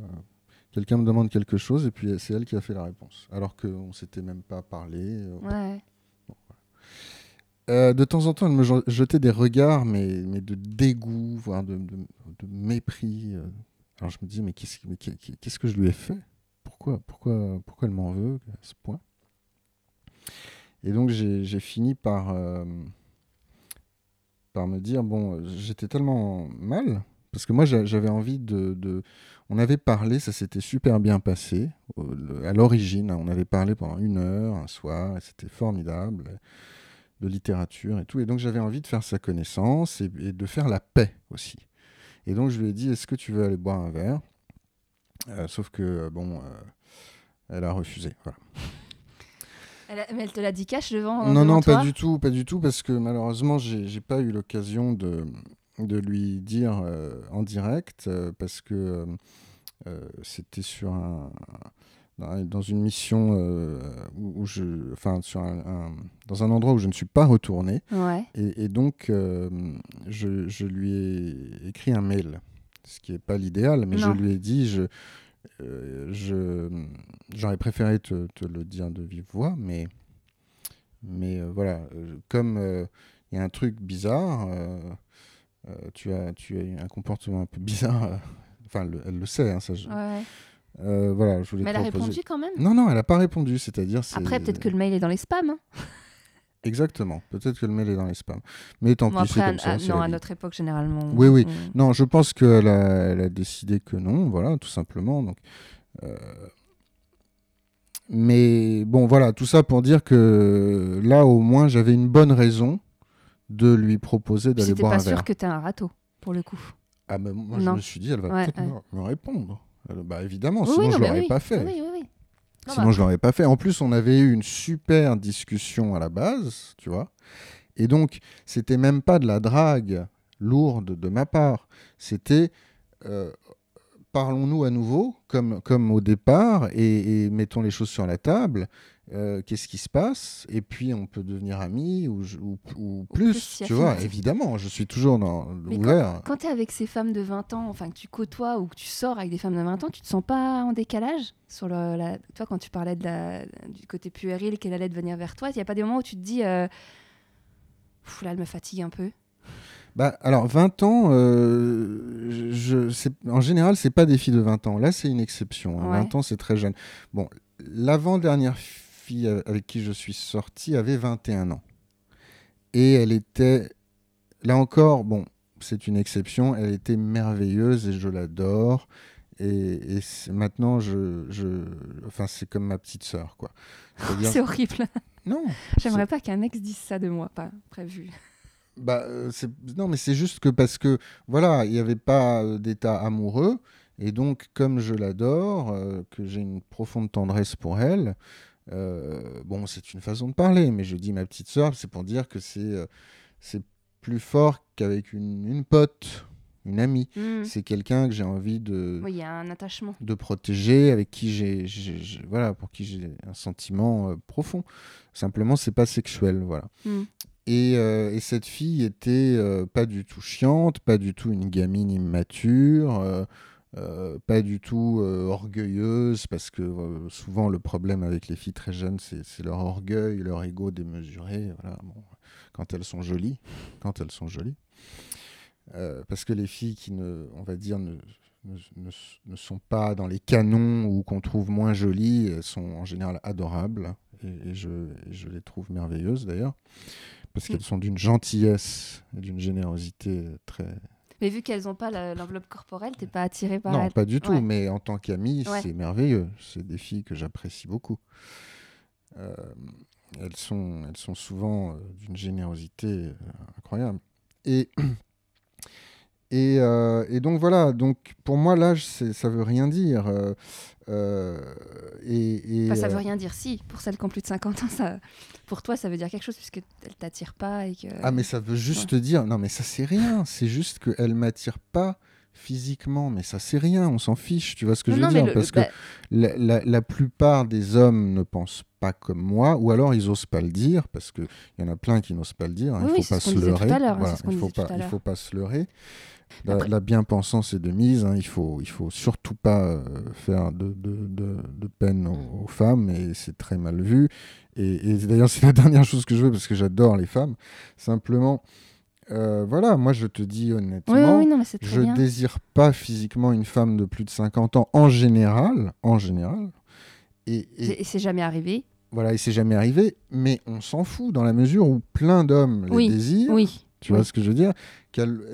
Quelqu'un me demande quelque chose et puis c'est elle qui a fait la réponse. Alors qu'on s'était même pas parlé. euh. Euh, de temps en temps, elle me je- jetait des regards, mais, mais de dégoût, voire de, de- de mépris. euh. Alors je me disais, mais qu'est-ce mais qu'est- qu'est- qu'est-ce que je lui ai fait? Pourquoi, pourquoi, pourquoi elle m'en veut à ce point? Et donc j'ai fini par, euh, par me dire, bon, j'étais tellement mal, parce que moi j'a- j'avais envie de, de- On avait parlé, ça s'était super bien passé. À l'origine, on avait parlé pendant une heure, un soir, et c'était formidable de littérature et tout. Et donc j'avais envie de faire sa connaissance et, de faire la paix aussi. Et donc je lui ai dit, est-ce que tu veux aller boire un verre? Euh, Sauf que, bon, euh, elle a refusé. Voilà. Elle Mais elle te l'a dit cash devant. non, devant non, toi pas du tout, pas du tout, parce que malheureusement, j'ai pas eu l'occasion de, de lui dire euh, en direct, euh, parce que euh, c'était sur un dans une mission où, où je, enfin, sur un, un- dans un endroit où je ne suis pas retourné. Ouais. Et, et donc, je, je lui ai écrit un mail, ce qui n'est pas l'idéal, mais je Non. lui ai dit, je, euh, j'aurais préféré te, te le dire de vive voix, mais, mais euh, voilà, euh, comme il y a un truc bizarre, tu, as, tu as eu un comportement un peu bizarre, enfin, le- elle le sait, hein, ça, je- ouais. voilà, je voulais Mais elle a répondu quand même. Non, non, elle n'a pas répondu, c'est-à-dire... c'est- Après, peut-être que le mail est dans les spams. hein. Exactement, peut-être que le mail est dans les spams. Mais tant Bon, pis, c'est comme ça. à- non, à notre époque, généralement. Oui, oui. on- Non, je pense qu'elle a, elle a décidé que non, voilà, tout simplement. Donc, euh, Mais bon, voilà, tout ça pour dire que là, au moins, j'avais une bonne raison de lui proposer d'aller c'était boire pas un sûr verre. que t'es un râteau, pour le coup. Ah, mais moi, Non. je me suis dit, elle va Ouais, peut-être ouais. me- répondre. Bah, évidemment, Oui, sinon oui, je non, l'aurais oui. pas fait. Oui, oui, oui. Non, Sinon, bah, je l'aurais pas fait. En plus, on avait eu une super discussion à la base, tu vois. Et donc, c'était même pas de la drague lourde de ma part. C'était euh, parlons-nous à nouveau, comme, comme au départ, et, et mettons les choses sur la table. Euh, Qu'est-ce qui se passe? Et puis, on peut devenir amis ou, je- ou, ou plus, tu vois. Évidemment, je suis toujours dans, Mais ouvert. Quand tu es avec ces femmes de 20 ans, enfin que tu côtoies ou que tu sors avec des femmes de 20 ans, tu te sens pas en décalage sur le, la... Toi, quand tu parlais de la... du côté puéril qu'elle allait devenir vers toi, il n'y a pas des moments où tu te dis euh... Pff, là, elle me fatigue un peu? Bah, alors, 20 ans, euh, je, je- en général, c'est pas des filles de 20 ans. Là, c'est une exception. hein. Ouais. 20 ans, c'est très jeune. Bon, l'avant-dernière fille avec qui je suis sorti avait 21 ans. Et elle était, là encore, bon, c'est une exception, elle était merveilleuse et je l'adore. Et, maintenant, je, je, enfin, c'est comme ma petite sœur, quoi. C'est horrible. non, J'aimerais pas qu'un ex dise ça de moi, pas prévu. Bah, euh, c'est- non, mais c'est juste que parce que, voilà, il n'y avait pas euh, d'état amoureux. Et donc, comme je l'adore, euh, que j'ai une profonde tendresse pour elle, euh, bon, c'est une façon de parler, mais je dis ma petite sœur, c'est pour dire que c'est euh, c'est plus fort qu'avec une, une pote, une amie. Hmm. C'est quelqu'un que j'ai envie de, Oui, y a un attachement. de protéger, avec qui j'ai, voilà, pour qui j'ai un sentiment euh, profond. Simplement, c'est pas sexuel, voilà. Hmm. Et, euh, et cette fille était euh, pas du tout chiante, pas du tout une gamine immature, euh, pas du tout euh, orgueilleuse, parce que euh, souvent le problème avec les filles très jeunes, c'est leur orgueil, leur ego démesuré. Voilà, bon, quand elles sont jolies, quand elles sont jolies. Euh, parce que les filles qui ne, on va dire, ne, ne, ne- ne sont pas dans les canons ou qu'on trouve moins jolies, elles sont en général adorables. Et, et je, et je les trouve merveilleuses d'ailleurs. Parce qu'elles sont d'une gentillesse et d'une générosité très. Mais vu qu'elles n'ont pas l'enveloppe corporelle, t'es pas attiré par non, elles. pas du tout, Ouais. mais en tant qu'amie, Ouais. c'est merveilleux. C'est des filles que j'apprécie beaucoup. Euh, elles, sont, elles sont souvent euh, d'une générosité euh, incroyable. Et, et, euh, et donc voilà, donc pour moi, l'âge, ça veut rien dire. euh, euh, et, et, Enfin, ça veut rien dire. Si, pour celles qui ont plus de 50 ans, ça, pour toi, ça veut dire quelque chose puisque elle t'attire pas et que. Ah, mais ça veut juste dire. Non, mais ça, c'est rien. C'est juste qu'elle m'attire pas physiquement. Mais ça, c'est rien. On s'en fiche. Tu vois ce que Non, je veux dire le- Parce bah, que la, la- la plupart des hommes ne pensent pas comme moi, ou alors ils osent pas le dire, parce qu'il y en a plein qui n'osent pas le dire. hein, Oui, il faut pas se leurrer. Voilà, il faut pas, il faut pas se leurrer. La, Après- la bien-pensance est de mise. hein, il faut, il faut surtout pas euh, faire de, de, de, de peine aux, aux femmes, et c'est très mal vu. Et, et d'ailleurs, c'est la dernière chose que je veux, parce que j'adore les femmes. Simplement, euh, voilà, moi je te dis honnêtement. Oui, oui, non, Je bien. désire pas physiquement une femme de plus de 50 ans en général, en général. Et, et Et c'est jamais arrivé. voilà, et c'est jamais arrivé, mais on s'en fout dans la mesure où plein d'hommes les Oui, désirent. Oui. Tu vois ce que je veux dire?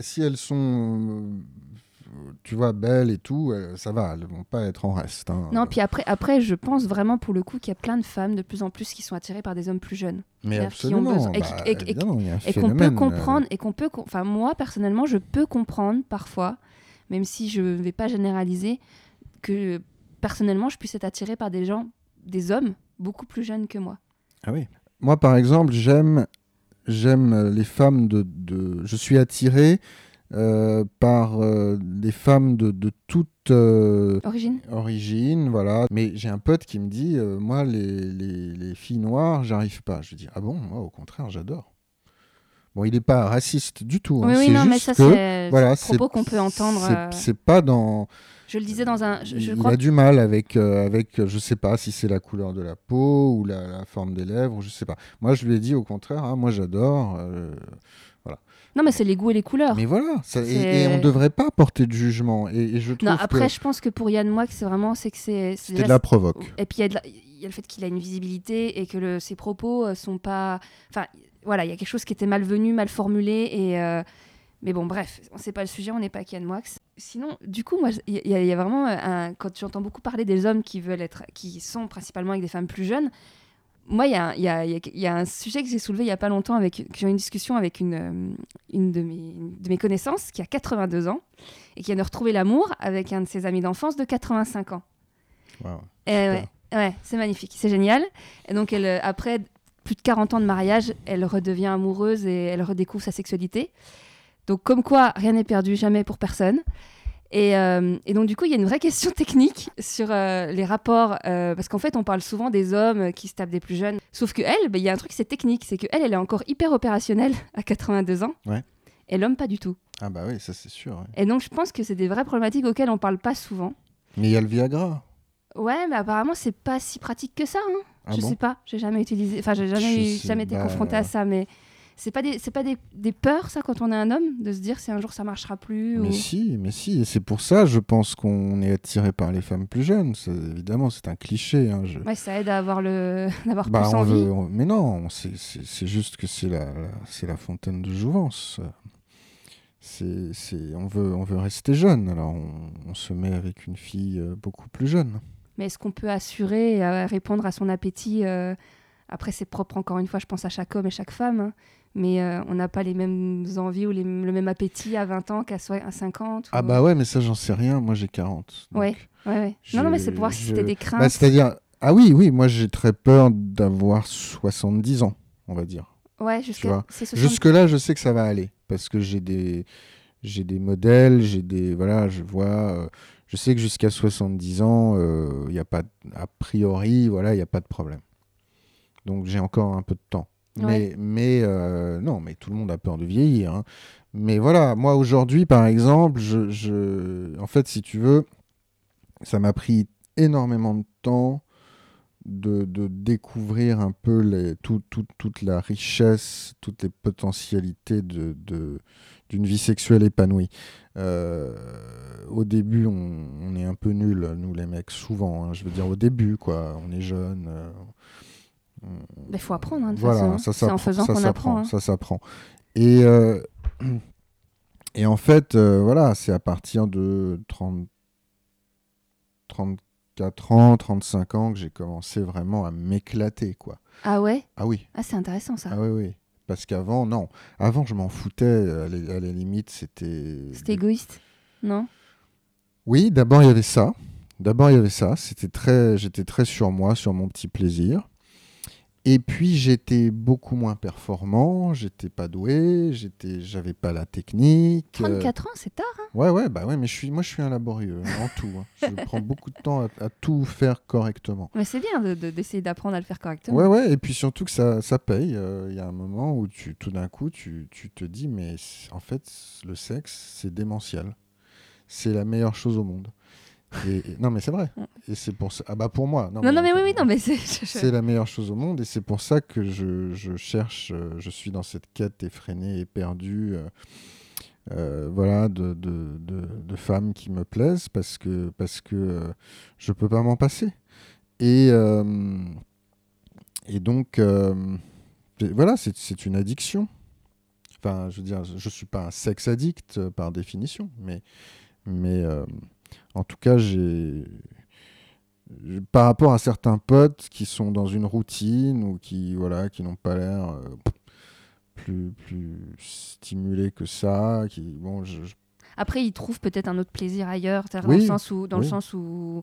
Si elles sont, euh, tu vois, belles et tout, euh, ça va, elles vont pas être en reste. hein. Non, puis après, après, je pense vraiment pour le coup qu'il y a plein de femmes de plus en plus qui sont attirées par des hommes plus jeunes. mais qui ont absolument, besoin- et qui- bah, et- et- évidemment, il y a un et qu'on peut euh, comprendre et qu'on peut enfin moi personnellement je peux comprendre parfois même si je ne vais pas généraliser que personnellement je puisse être attirée par des gens des hommes beaucoup plus jeunes que moi Ah oui. Moi, par exemple, j'aime j'aime les femmes de, de... Je suis attiré euh, par euh, des femmes de, de toute euh, origine origine, voilà. Mais j'ai un pote qui me dit, moi, les, les, les filles noires, j'arrive pas. Je lui dis, ah bon, moi, au contraire, j'adore. Bon, il n'est pas raciste du tout. hein. oui non mais juste ça que, c'est voilà, un propos qu'on peut entendre c'est- pas dans. je le disais dans un je, je il crois a du mal avec, euh, avec, je sais pas si c'est la couleur de la peau ou la, la forme des lèvres, je sais pas. Moi, je lui ai dit au contraire, ah, moi j'adore. euh, non mais c'est les goûts et les couleurs mais voilà, ça- et, on devrait pas porter de jugement. Et, et je trouve non après que je pense que pour Yann Moix c'est vraiment c'est que c'est c'était de la provoque. Et puis il y, a de la- il y a le fait qu'il a une visibilité et que le- ses propos euh, sont pas. Enfin, voilà, il y a quelque chose qui était malvenu, mal formulé. Et, euh, Mais bon, bref, on sait pas le sujet, on n'est pas Kian Moix. Sinon, du coup, moi, il y, a- il y a vraiment un. Quand j'entends beaucoup parler des hommes qui veulent être. qui sont principalement avec des femmes plus jeunes. Moi, il y a, y, y un sujet que j'ai soulevé il y a pas longtemps avec. que J'ai eu une discussion avec une, euh, une de, mes, de mes connaissances qui a 82 ans et qui vient de retrouver l'amour avec un de ses amis d'enfance de 85 ans. Wow. Et ouais, ouais, c'est magnifique, c'est génial. Et donc, elle, euh, après plus de 40 ans de mariage, elle redevient amoureuse et elle redécouvre sa sexualité. Donc, comme quoi, rien n'est perdu, jamais pour personne. Et, euh, et donc, du coup, il y a une vraie question technique sur euh, les rapports, euh, parce qu'en fait, on parle souvent des hommes qui se tapent des plus jeunes. Sauf que elle, bah, il y a un truc, c'est technique, c'est que elle, est encore hyper opérationnelle à 82 ans. Ouais. Et l'homme, pas du tout. Ah bah oui, ça c'est sûr. ouais. Et donc, je pense que c'est des vraies problématiques auxquelles on parle pas souvent. Mais il y a le Viagra. Ouais, mais apparemment, c'est pas si pratique que ça. Hein. Ah je bon? sais pas, j'ai jamais utilisé, enfin j'ai eu- jamais été bah, confrontée à ça, mais c'est pas des, c'est pas des, des peurs ça quand on est un homme de se dire si un jour ça marchera plus. Mais ou- si, mais si. Et c'est pour ça, je pense qu'on est attiré par les femmes plus jeunes. Évidemment, c'est un cliché. hein, je- Ouais, ça aide à avoir le, d'avoir Bah, plus on envie. veut, on- Mais non, c'est- juste que c'est la, la- c'est la fontaine de jouvence. C'est, c'est- on, veut, on veut rester jeune, alors on, on se met avec une fille euh, beaucoup plus jeune. Mais est-ce qu'on peut assurer et euh, répondre à son appétit euh, Après, c'est propre encore une fois, je pense à chaque homme et chaque femme, hein, mais euh, on n'a pas les mêmes envies ou les- le même appétit à 20 ans qu'à soi- à 50. Ah ou- bah ouais, mais ça j'en sais rien, moi j'ai 40. donc- Ouais. Ouais, ouais. Non, non, mais c'est pour voir si je- c'était des craintes. Bah, C'est-à-dire, ah oui, oui, moi j'ai très peur d'avoir 70 ans, on va dire. ouais, c'est 60 Jusque-là, je sais que ça va aller parce que j'ai des, j'ai des modèles, j'ai des, voilà, je vois, euh, je sais que jusqu'à 70 ans, il y a pas, a priori, voilà, il n'y a pas de problème. Donc j'ai encore un peu de temps. Mais, euh, non, mais tout le monde a peur de vieillir. hein. Mais voilà, moi aujourd'hui, par exemple, je, en fait, si tu veux, ça m'a pris énormément de temps de, découvrir un peu tout- tout- toute la richesse, toutes les potentialités de, d'une vie sexuelle épanouie. Euh, au début, on, est un peu nuls, nous les mecs, souvent. hein. je veux dire, au début, quoi. On est jeunes. euh, Il faut apprendre, hein, de voilà, façon, hein. ça C'est en faisant ça qu'on apprend. hein. Ça s'apprend. Et, euh, et en fait, euh, voilà, c'est à partir de 30, 34 ans, 35 ans que j'ai commencé vraiment à m'éclater, quoi. Ah ouais? Ah oui, Ah, c'est intéressant ça. ah oui, oui. Parce qu'avant, non. Avant, je m'en foutais. À la, à la limite, c'était. C'était égoïste Non? Oui, d'abord il y avait ça. D'abord il y avait ça. C'était très, j'étais très sur moi, sur mon petit plaisir. Et puis j'étais beaucoup moins performant. J'étais pas doué. J'étais, j'avais pas la technique. euh, 34 ans, c'est tard. hein Ouais, ouais, bah ouais. Mais je suis, moi je suis un laborieux hein, en tout. hein. Je prends beaucoup de temps à, à tout faire correctement. Mais c'est bien de- de- d'essayer d'apprendre à le faire correctement. Ouais, ouais. Et puis surtout que ça, ça paye. Euh, Il y a un moment où tu, tout d'un coup, tu, tu te dis, mais en fait, le sexe, c'est démentiel. C'est la meilleure chose au monde. Et, et- non, mais c'est vrai. Et c'est pour ça. Ah bah pour moi. Non, non, mais oui, oui, non, mais c'est. C'est la meilleure chose au monde et c'est pour ça que je, je cherche, euh, je suis dans cette quête effrénée et perdue, euh, euh, voilà, de, de, de- de femmes qui me plaisent parce que parce que euh, je peux pas m'en passer. Et et donc voilà, c'est c'est une addiction. Enfin, je veux dire, je suis pas un sexe addict par définition, mais mais en tout cas, j'ai par rapport à certains potes qui sont dans une routine ou qui voilà qui n'ont pas l'air euh, plus plus stimulés que ça qui bon je, Après, ils trouvent peut-être un autre plaisir ailleurs, Oui, dans, le sens où, dans le sens où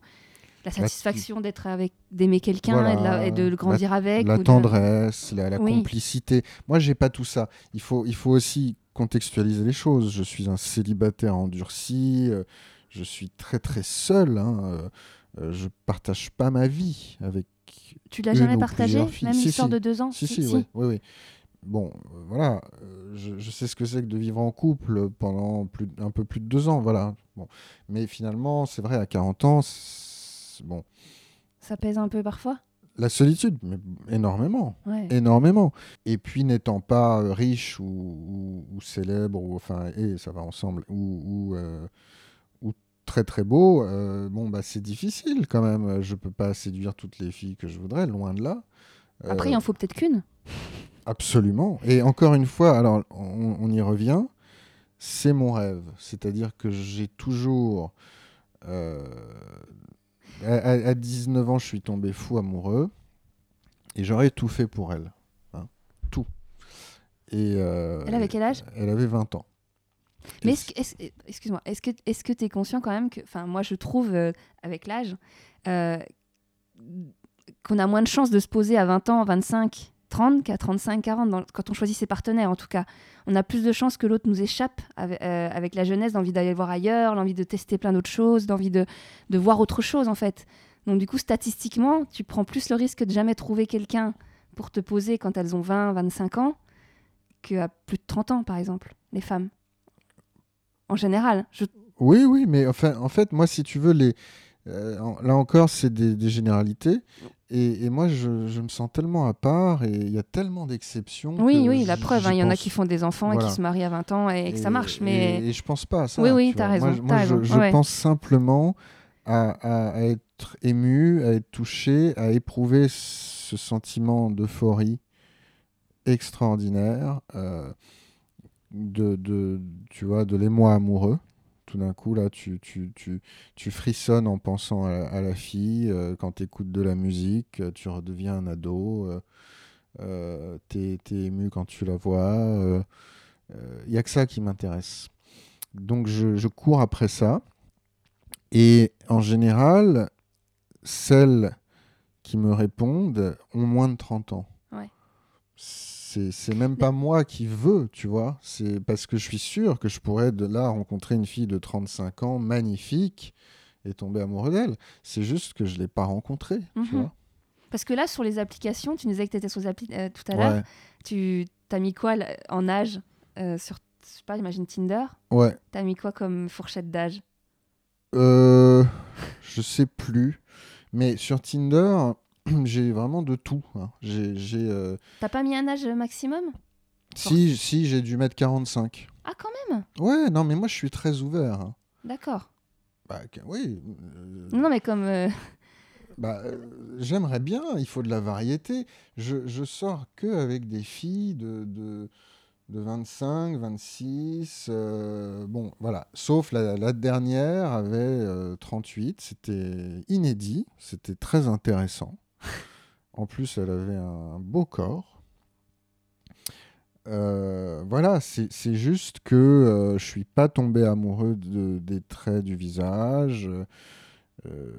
la satisfaction d'être avec, d'aimer quelqu'un Voilà, et, de la- et de le grandir avec. la ou de- tendresse la, la Oui. complicité moi j'ai pas tout ça il faut il faut aussi contextualiser les choses je suis un célibataire endurci euh, je suis très très seul hein, euh, euh, je partage pas ma vie avec Tu l'as jamais partagé. Même Si, l'histoire si. de deux ans? Si, si, oui, oui, oui. Bon, euh, voilà, euh, je, je sais ce que c'est que de vivre en couple pendant plus, un peu plus de deux ans, voilà. Bon. Mais finalement, c'est vrai, à 40 ans, bon, Ça pèse un peu parfois? La solitude, mais énormément, Ouais. énormément. Et puis, n'étant pas riche ou, ou- ou célèbre, ou enfin, et ça va ensemble, ou très très beau, euh, bon, bah, c'est difficile quand même. Je peux pas séduire toutes les filles que je voudrais, loin de là. Après, Euh, il en faut peut-être qu'une. Absolument. Et encore une fois, alors on, on y revient, c'est mon rêve. C'est-à-dire que j'ai toujours... euh, à, à- à 19 ans, je suis tombé fou amoureux et j'aurais tout fait pour elle. hein. Tout. Et, euh, Elle avait quel âge? Elle avait 20 ans. Mais Et est-ce que- est-ce- excuse-moi, est-ce que est-ce que tu es conscient quand même que, enfin, moi je trouve euh, avec l'âge euh, qu'on a moins de chances de se poser à 20 ans, 25, 30 qu'à 35, 40 dans- quand on choisit ses partenaires en tout cas. On a plus de chances que l'autre nous échappe avec, euh, avec la jeunesse, d'envie d'aller voir ailleurs, l'envie de tester plein d'autres choses, d'envie de, de voir autre chose en fait. Donc du coup, statistiquement, tu prends plus le risque de jamais trouver quelqu'un pour te poser quand elles ont 20, 25 ans qu'à plus de 30 ans par exemple, les femmes. En général, je Oui, oui, mais enfin, en fait, moi, si tu veux, les... euh, là encore, c'est des, des généralités. Et, et moi, je, je me sens tellement à part et il y a tellement d'exceptions. Oui, oui, la preuve, hein, il y en a qui font des enfants et qui se marient à 20 ans et, que ça marche, mais Et, et je pense pas à ça. Oui, oui, tu. Moi, raison, je- Moi, je, raison, je ouais. pense simplement à, à- à être ému, à être touché, à éprouver ce sentiment d'euphorie extraordinaire euh, de, tu vois, de l'émoi amoureux. Tout d'un coup, là, tu, tu, tu, tu frissonnes en pensant à, la fille. euh, quand tu écoutes de la musique, euh, tu redeviens un ado. euh, t'es, t'es ému quand tu la vois. Il n'y a que ça qui m'intéresse. Donc, je, je cours après ça. Et en général, celles qui me répondent ont moins de 30 ans. C'est, même pas moi qui veux, tu vois. C'est parce que je suis sûr que je pourrais de là rencontrer une fille de 35 ans magnifique et tomber amoureux d'elle. C'est juste que je l'ai pas rencontrée, tu Mhm. vois. Parce que là, sur les applications, tu nous disais que tu étais sur les applis euh, tout à l'heure. Ouais. Tu as mis quoi en âge euh, sur, je sais pas, j'imagine Tinder? Ouais. Tu as mis quoi comme fourchette d'âge? Euh, je sais plus. Mais sur Tinder, j'ai vraiment de tout. hein. J'ai, euh, T'as pas mis un âge maximum? Si, si, j'ai dû mettre 45. Ah, quand même? Ouais, non, mais moi, je suis très ouvert. hein. D'accord. Bah, oui. euh, Non, mais comme. euh, bah, j'aimerais bien, il faut de la variété. Je, je sors que avec des filles de, de, de 25, 26. euh, bon, voilà. Sauf la, la dernière avait euh, 38. C'était inédit. C'était très intéressant. En plus, elle avait un beau corps. Euh, voilà, c'est juste que euh, je suis pas tombé amoureux de- des traits du visage. Euh,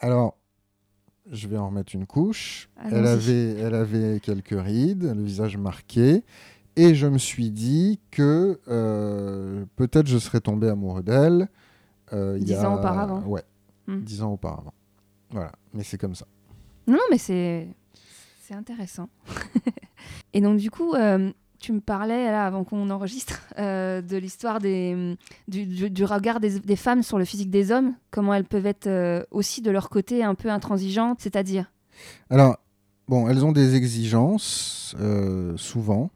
alors, je vais en remettre une couche. Elle avait, elle avait quelques rides, le visage marqué. Et je me suis dit que euh, peut-être je serais tombé amoureux d'elle. Dix a- ans auparavant. Ouais, Hmm. dix ans auparavant. Voilà, mais c'est comme ça. Non, non, mais c'est c'est intéressant. Et donc du coup, euh, tu me parlais là avant qu'on enregistre euh, de l'histoire des du, du- du regard des, des femmes sur le physique des hommes, comment elles peuvent être euh, aussi de leur côté un peu intransigeantes, c'est-à-dire? Alors, bon, elles ont des exigences, souvent,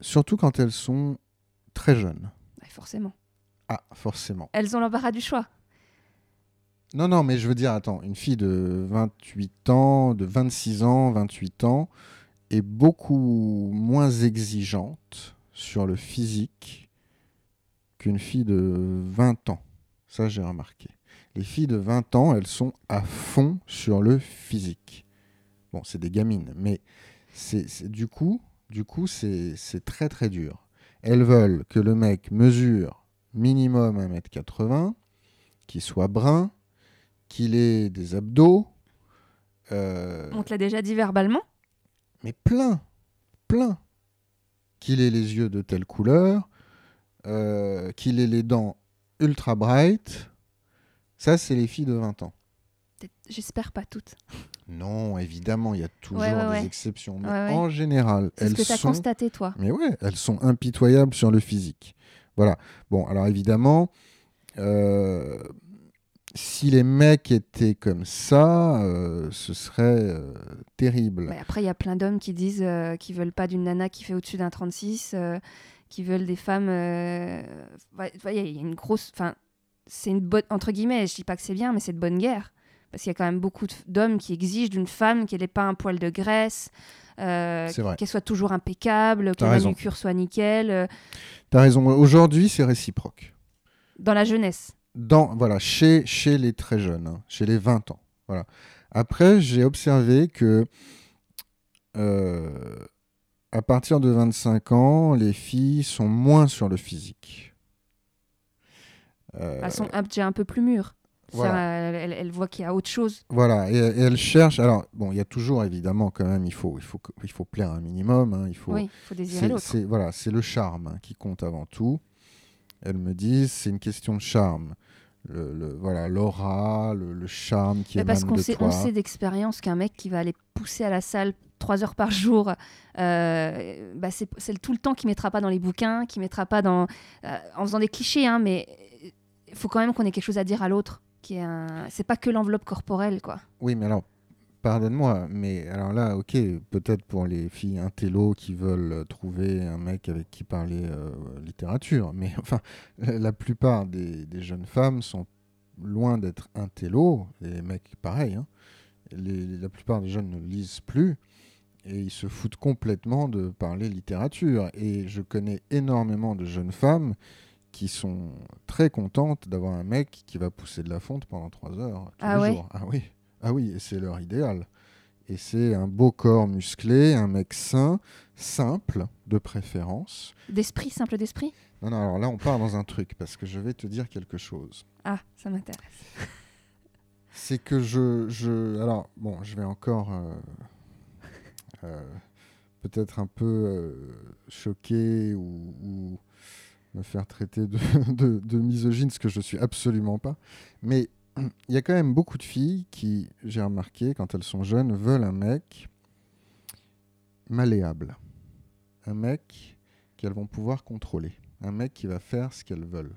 surtout quand elles sont très jeunes. Ouais, forcément. Ah, forcément. Elles ont l'embarras du choix. Non, non, mais je veux dire, attends, une fille de 28 ans, de 26 ans, 28 ans, est beaucoup moins exigeante sur le physique qu'une fille de 20 ans. Ça, j'ai remarqué. Les filles de 20 ans, elles sont à fond sur le physique. Bon, c'est des gamines, mais c'est du coup, du coup, c'est très très dur. Elles veulent que le mec mesure minimum 1m80, qu'il soit brun, qu'il ait des abdos, euh, On te l'a déjà dit verbalement. mais plein, plein. Qu'il ait les yeux de telle couleur, euh, qu'il ait les dents ultra bright. Ça, c'est les filles de 20 ans. J'espère pas toutes. Non, évidemment, il y a toujours Ouais, ouais, des exceptions. Mais en général, C'est ce elles que as sont... constaté, toi. Mais ouais, elles sont impitoyables sur le physique. Voilà. Bon, alors évidemment, euh, si les mecs étaient comme ça, euh, ce serait euh, terrible. Après, il y a plein d'hommes qui disent euh, qu'ils veulent pas d'une nana qui fait au-dessus d'un 36, euh, qui veulent des femmes. Il y a une grosse. Enfin, c'est une bonne. Entre guillemets, je dis pas que c'est bien, mais c'est de bonne guerre. Parce qu'il y a quand même beaucoup d'hommes qui exigent d'une femme qu'elle n'ait pas un poil de graisse, qu'elle soit toujours impeccable, que la manucure soit nickel, T'as raison. Aujourd'hui, c'est réciproque. dans la jeunesse. Dans, voilà, chez, chez les très jeunes, hein, chez les 20 ans. Voilà. Après, j'ai observé que euh, à partir de 25 ans, les filles sont moins sur le physique. Euh, Elles sont un, déjà un peu plus mûres. Voilà. Ça, voient qu'il y a autre chose. Voilà, et, et elle cherche. Alors, bon, il y a toujours évidemment quand même, il faut, il faut, il faut plaire un minimum. hein, il faut. Oui, il faut désirer l'autre. c'est- voilà, c'est le charme hein, qui compte avant tout. Elles me disent, c'est une question de charme. Le, le- voilà, l'aura, le, le charme qui émane parce qu'on sait, toi. on sait d'expérience qu'un mec qui va aller pousser à la salle trois heures par jour, euh, bah c'est tout le temps qu'il mettra pas dans les bouquins, qu'il mettra pas dans, euh, en faisant des clichés, hein, mais il faut quand même qu'on ait quelque chose à dire à l'autre. Qui est un, c'est pas que l'enveloppe corporelle, quoi. Oui, mais alors, pardonne-moi, mais alors là, ok, peut-être pour les filles intello qui veulent euh, trouver un mec avec qui parler euh, littérature, mais enfin, la plupart des, des jeunes femmes sont loin d'être intello, et les mecs pareil. hein. Les- la plupart des jeunes ne lisent plus et ils se foutent complètement de parler littérature. Et je connais énormément de jeunes femmes qui sont très contentes d'avoir un mec qui va pousser de la fonte pendant trois heures tous Ah les ouais? jours. Ah oui, ah oui, et c'est leur idéal. Et c'est un beau corps musclé, un mec sain, simple de préférence. D'esprit, simple d'esprit? Non, non, alors là on part dans un truc parce que je vais te dire quelque chose. Ah, ça m'intéresse. c'est que je, je. Alors, bon, je vais encore. euh, euh, Peut-être un peu euh, choquer ou, ou me faire traiter de, de, de misogyne, ce que je suis absolument pas. Mais il y a quand même beaucoup de filles qui, j'ai remarqué, quand elles sont jeunes, veulent un mec malléable. Un mec qu'elles vont pouvoir contrôler. Un mec qui va faire ce qu'elles veulent.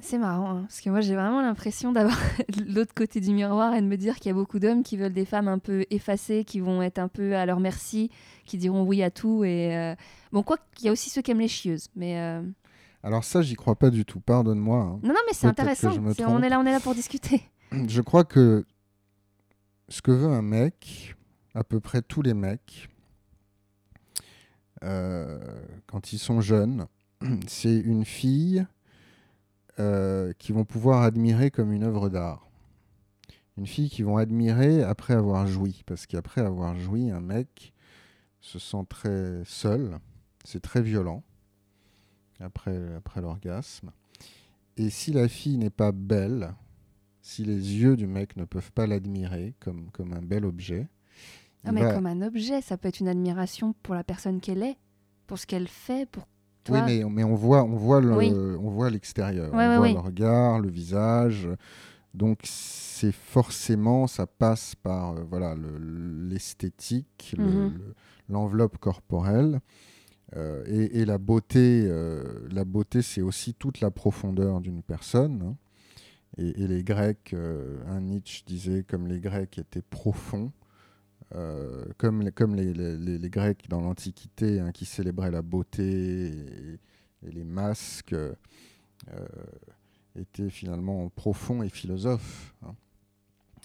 C'est marrant, hein, parce que moi j'ai vraiment l'impression d'avoir l'autre côté du miroir et de me dire qu'il y a beaucoup d'hommes qui veulent des femmes un peu effacées, qui vont être un peu à leur merci, qui diront oui à tout. Et euh, bon, quoi qu'il y a aussi ceux qui aiment les chieuses, mais. euh, Alors ça, j'y crois pas du tout. Pardonne-moi. hein. Non, non, mais c'est intéressant. On est là, on est là pour discuter. Je crois que ce que veut un mec, à peu près tous les mecs, euh, quand ils sont jeunes, c'est une fille euh, qu'ils vont pouvoir admirer comme une œuvre d'art. Une fille qu'ils vont admirer après avoir joui. Parce qu'après avoir joui, un mec se sent très seul. C'est très violent après, après l'orgasme. Et si la fille n'est pas belle, si les yeux du mec ne peuvent pas l'admirer comme, comme un bel objet, Ah, il mais va- comme un objet, ça peut être une admiration pour la personne qu'elle est, pour ce qu'elle fait, pour Oui, toi. mais, mais on voit, on voit le, Oui. on voit l'extérieur, Ouais, on ouais, voit ouais. le regard, le visage. Donc c'est forcément, ça passe par euh, voilà le- l'esthétique, le- Mhm. le- l'enveloppe corporelle. Euh, et, la beauté, euh, la beauté, c'est aussi toute la profondeur d'une personne. hein. Et, les Grecs, euh, un Nietzsche disait comme les Grecs étaient profonds, comme, les, Grecs dans l'Antiquité hein, qui célébraient la beauté et, les masques, étaient finalement profonds et philosophes. hein.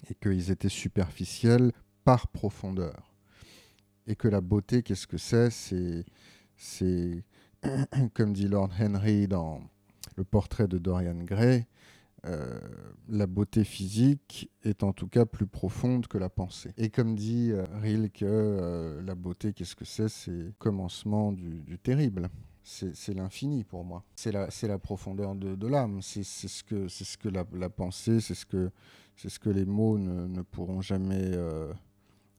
et qu'ils étaient superficiels par profondeur. Et que la beauté, qu'est-ce que c'est? C'est, c'est comme dit Lord Henry dans le portrait de Dorian Gray, euh, la beauté physique est en tout cas plus profonde que la pensée. Et comme dit euh, Rilke, euh, la beauté, qu'est-ce que c'est? C'est le commencement du, terrible. C'est l'infini pour moi. C'est la, profondeur de, l'âme. C'est ce que, la, pensée, c'est ce que, les mots ne, pourront jamais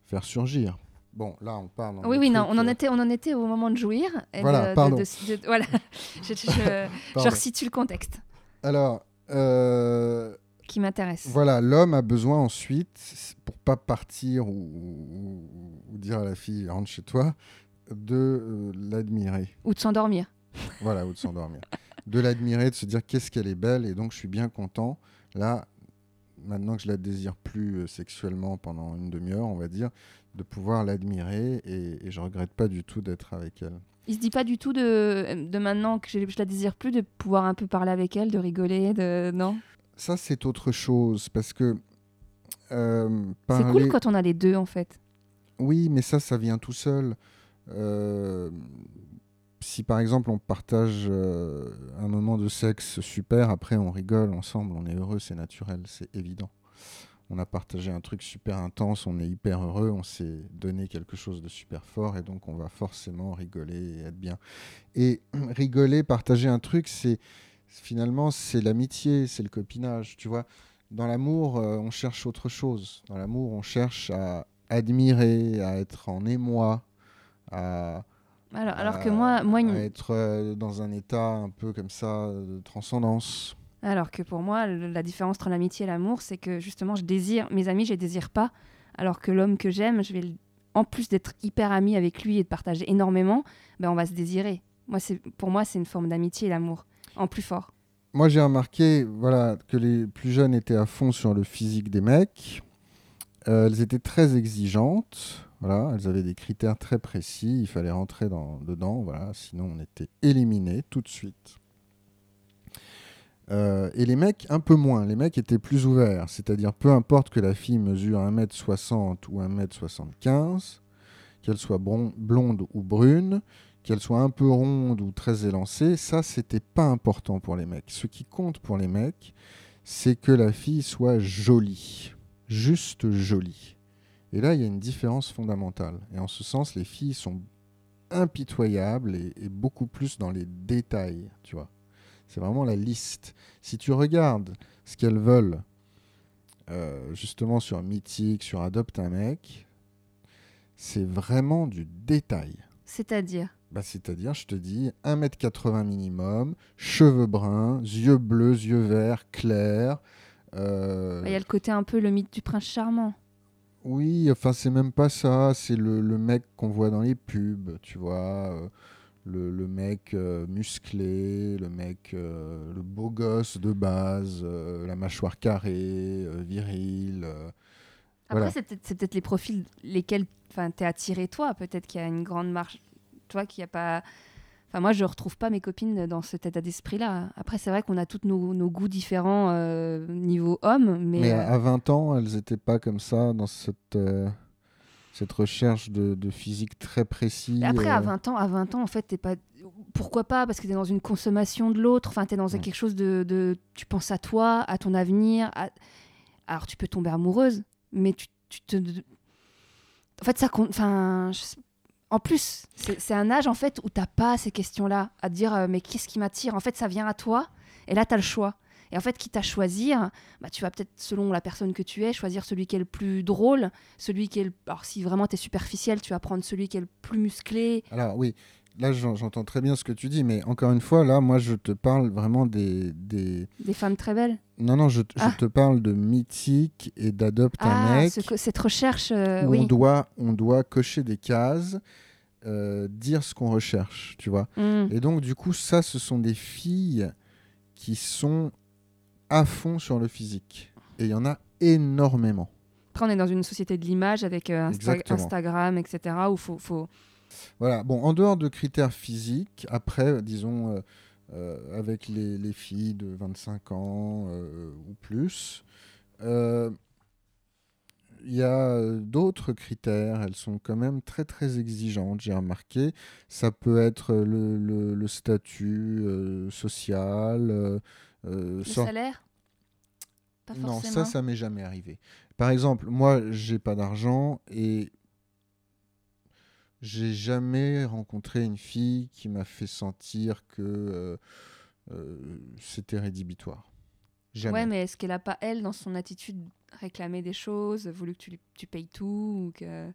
faire surgir. Bon, là, on parle. Oui, oui, non, on en, euh, était, on en était au moment de jouir. et Voilà, de- pardon. de- de- voilà, je, je, je- je pardon. resitue le contexte Alors, euh, qui m'intéresse. Voilà, l'homme a besoin ensuite, pour pas partir ou, ou- ou dire à la fille rentre chez toi, de euh, l'admirer. Ou de s'endormir. Voilà, ou de s'endormir. de l'admirer, de se dire qu'est-ce qu'elle est belle, et donc je suis bien content. Là, maintenant que je la désire plus euh, sexuellement pendant une demi-heure, on va dire, de pouvoir l'admirer, et, et je regrette pas du tout d'être avec elle. Il se dit pas du tout de, de maintenant que je, je la désire plus, de pouvoir un peu parler avec elle, de rigoler, de non? Ça, c'est autre chose, parce que. euh, C'est cool quand on a les deux en fait. Oui, mais ça, ça vient tout seul. Euh, si par exemple on partage euh, un moment de sexe super, après on rigole ensemble, on est heureux, c'est naturel, c'est évident. On a partagé un truc super intense, on est hyper heureux, on s'est donné quelque chose de super fort et donc on va forcément rigoler et être bien. Et rigoler, partager un truc, c'est finalement c'est l'amitié, c'est le copinage, tu vois. Dans l'amour, euh, on cherche autre chose. Dans l'amour, on cherche à admirer, à être en émoi, à, Alors, alors à- que moi, moi, à être euh, dans un état un peu comme ça de transcendance. Alors que pour moi, la différence entre l'amitié et l'amour, c'est que justement, je désire mes amis, je les désire pas, alors que l'homme que j'aime, je vais, en plus d'être hyper ami avec lui et de partager énormément, ben on va se désirer. Moi, c'est pour moi, c'est une forme d'amitié l'amour, en plus fort. Moi, j'ai remarqué voilà, que les plus jeunes étaient à fond sur le physique des mecs. Euh, elles étaient très exigeantes. Voilà, elles avaient des critères très précis. Il fallait rentrer dans, dedans. Voilà, sinon, on était éliminés tout de suite. Euh, et les mecs, un peu moins. Les mecs étaient plus ouverts. C'est-à-dire, peu importe que la fille mesure 1m60 ou 1m75, qu'elle soit blonde ou brune, qu'elle soit un peu ronde ou très élancée, ça, c'était pas important pour les mecs. Ce qui compte pour les mecs, c'est que la fille soit jolie. Juste jolie. Et là, il y a une différence fondamentale. Et en ce sens, les filles sont impitoyables et, et beaucoup plus dans les détails, tu vois. C'est vraiment la liste. Si tu regardes ce qu'elles veulent, euh, justement sur Mythique, sur Adopte un mec, c'est vraiment du détail. C'est-à-dire, bah, C'est-à-dire, je te dis, 1m80 minimum, cheveux bruns, yeux bleus, yeux verts, clairs. Euh, il y a le côté un peu le mythe du prince charmant. Oui, enfin, c'est même pas ça. C'est le, le, mec qu'on voit dans les pubs, tu vois. Euh, le, le, mec euh, musclé, le mec, le beau gosse de base, la mâchoire carrée, viril. Après, c'est peut-être les profils lesquels tu es attiré, toi. Peut-être qu'il y a une grande marche. Toi qui a pas. Enfin, moi, je retrouve pas mes copines dans cet état d'esprit-là. Après, c'est vrai qu'on a tous nos, nos, goûts différents euh, niveau homme. Mais, mais à 20 ans, elles n'étaient pas comme ça dans cette, euh, cette recherche de, de, physique très précis. après, à 20 euh. ans, à 20 ans, en fait, t'es pas. Pourquoi pas Parce que tu es dans une consommation de l'autre. Enfin, tu es dans quelque chose de, de, Tu penses à toi, à ton avenir. Alors, tu peux tomber amoureuse, mais tu, tu te. En fait, ça compte. Enfin, en plus, c'est un âge en fait où t'as pas ces questions-là à te dire euh, mais qu'est-ce qui m'attire? En fait, ça vient à toi et là tu as le choix. Et en fait, quitte à choisir, bah, tu vas peut-être, selon la personne que tu es, choisir celui qui est le plus drôle, celui qui est le... Alors, si vraiment tu es superficiel, tu vas prendre celui qui est le plus musclé. Alors, oui, là, j'entends très bien ce que tu dis, mais encore une fois, là, moi, je te parle vraiment des... Des, des femmes très belles? Non, non, je, ah. te parle de mythique et d'adopte un ah, mec. cette recherche, euh, où on, doit, on doit cocher des cases, euh, dire ce qu'on recherche, tu vois. Mm. Et donc, du coup, ça, ce sont des filles qui sont à fond sur le physique. Et il y en a énormément. Après, on est dans une société de l'image avec euh, Instagram, etc., où faut, faut voilà, bon, en dehors de critères physiques, après, disons, euh, euh, avec les, filles de 25 ans ou plus, il y a d'autres critères, elles sont quand même très très exigeantes, j'ai remarqué. Ça peut être le, statut social. Le salaire? Non, ça, ça m'est jamais arrivé. Par exemple, moi, j'ai pas d'argent et j'ai jamais rencontré une fille qui m'a fait sentir que euh, euh, c'était rédhibitoire. Jamais. Ouais, mais est-ce qu'elle a pas, elle, dans son attitude, réclamé des choses, voulu que tu, tu payes tout ou que...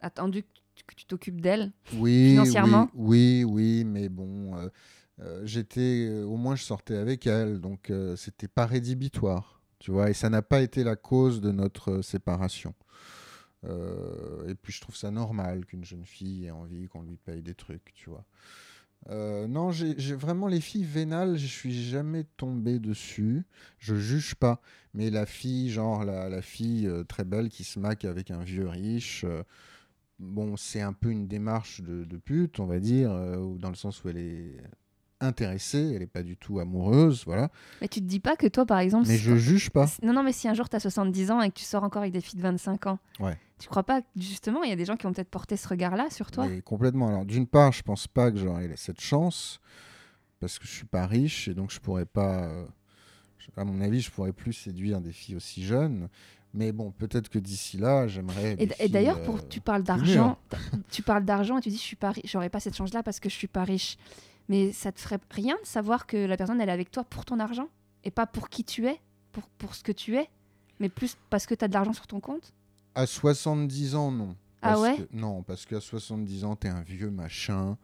attendu que tu t'occupes d'elle oui, financièrement? oui, oui, oui, mais bon, euh, j'étais, au moins je sortais avec elle, donc c'était pas rédhibitoire, tu vois, et ça n'a pas été la cause de notre séparation. Euh, et puis je trouve ça normal qu'une jeune fille ait envie qu'on lui paye des trucs, tu vois. Euh, non, j'ai vraiment les filles vénales, je suis jamais tombé dessus. Je juge pas, mais la fille, genre la, la fille euh, très belle qui se maque avec un vieux riche, bon, c'est un peu une démarche de pute, on va dire, dans le sens où elle est intéressée, elle n'est pas du tout amoureuse, voilà. Mais tu te dis pas que toi, par exemple... Mais je juge pas. Non, non, mais si un jour tu as 70 ans et que tu sors encore avec des filles de 25 ans, ouais. tu crois pas que justement, il y a des gens qui ont peut-être porté ce regard-là sur toi? Complètement. Alors, d'une part, je pense pas que j'aurais cette chance, parce que je suis pas riche, et donc je pourrais pas... Euh, à mon avis, je pourrais plus séduire des filles aussi jeunes. Mais bon, peut-être que d'ici là, j'aimerais. Et, d'ailleurs, pour euh, tu parles d'argent, tu parles d'argent et tu dis je suis pas, j'aurais pas cette chance-là parce que je suis pas riche. Mais ça te ferait rien de savoir que la personne, elle est avec toi pour ton argent et pas pour qui tu es, pour, pour ce que tu es, mais plus parce que tu as de l'argent sur ton compte? À 70 ans, non. ah ouais? Non, parce qu'à 70 ans, t'es un vieux machin,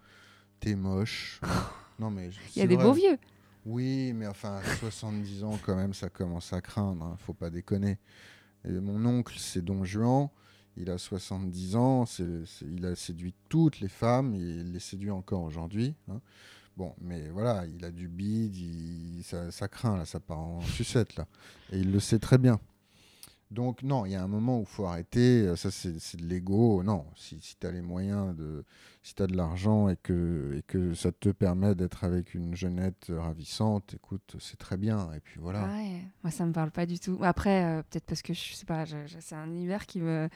t'es moche. non, mais. Il y a des beaux vieux. Oui, mais enfin, à 70 ans, quand même, ça commence à craindre, hein, faut pas déconner. Et mon oncle, c'est Don Juan il a 70 ans, il a séduit toutes les femmes, il les séduit encore aujourd'hui. Hein. Bon, mais voilà, il a du bide, ça, craint, là, ça part en sucette, là. Et il le sait très bien. Donc, non, il y a un moment où il faut arrêter. Euh, ça, c'est de l'ego. Non, si, tu as les moyens, si tu as de l'argent et que, ça te permet d'être avec une jeunette ravissante, écoute, c'est très bien. Et puis voilà. Moi, ça me parle pas du tout. Après, euh, peut-être parce que je sais pas, c'est un univers qui me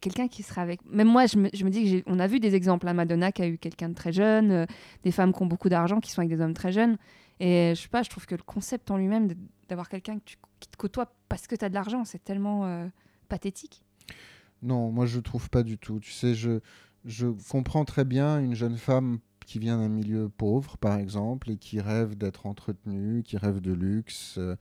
quelqu'un qui sera avec. Même moi, je me, je me dis qu'on a vu des exemples. à Madonna qui a eu quelqu'un de très jeune, euh, des femmes qui ont beaucoup d'argent qui sont avec des hommes très jeunes. Et je sais pas, je trouve que le concept en lui-même d'avoir quelqu'un qui te côtoie parce que tu as de l'argent, c'est tellement euh, pathétique. Non, moi je trouve pas du tout. Tu sais, je, je comprends très bien une jeune femme qui vient d'un milieu pauvre, par exemple, et qui rêve d'être entretenue, qui rêve de luxe. Euh,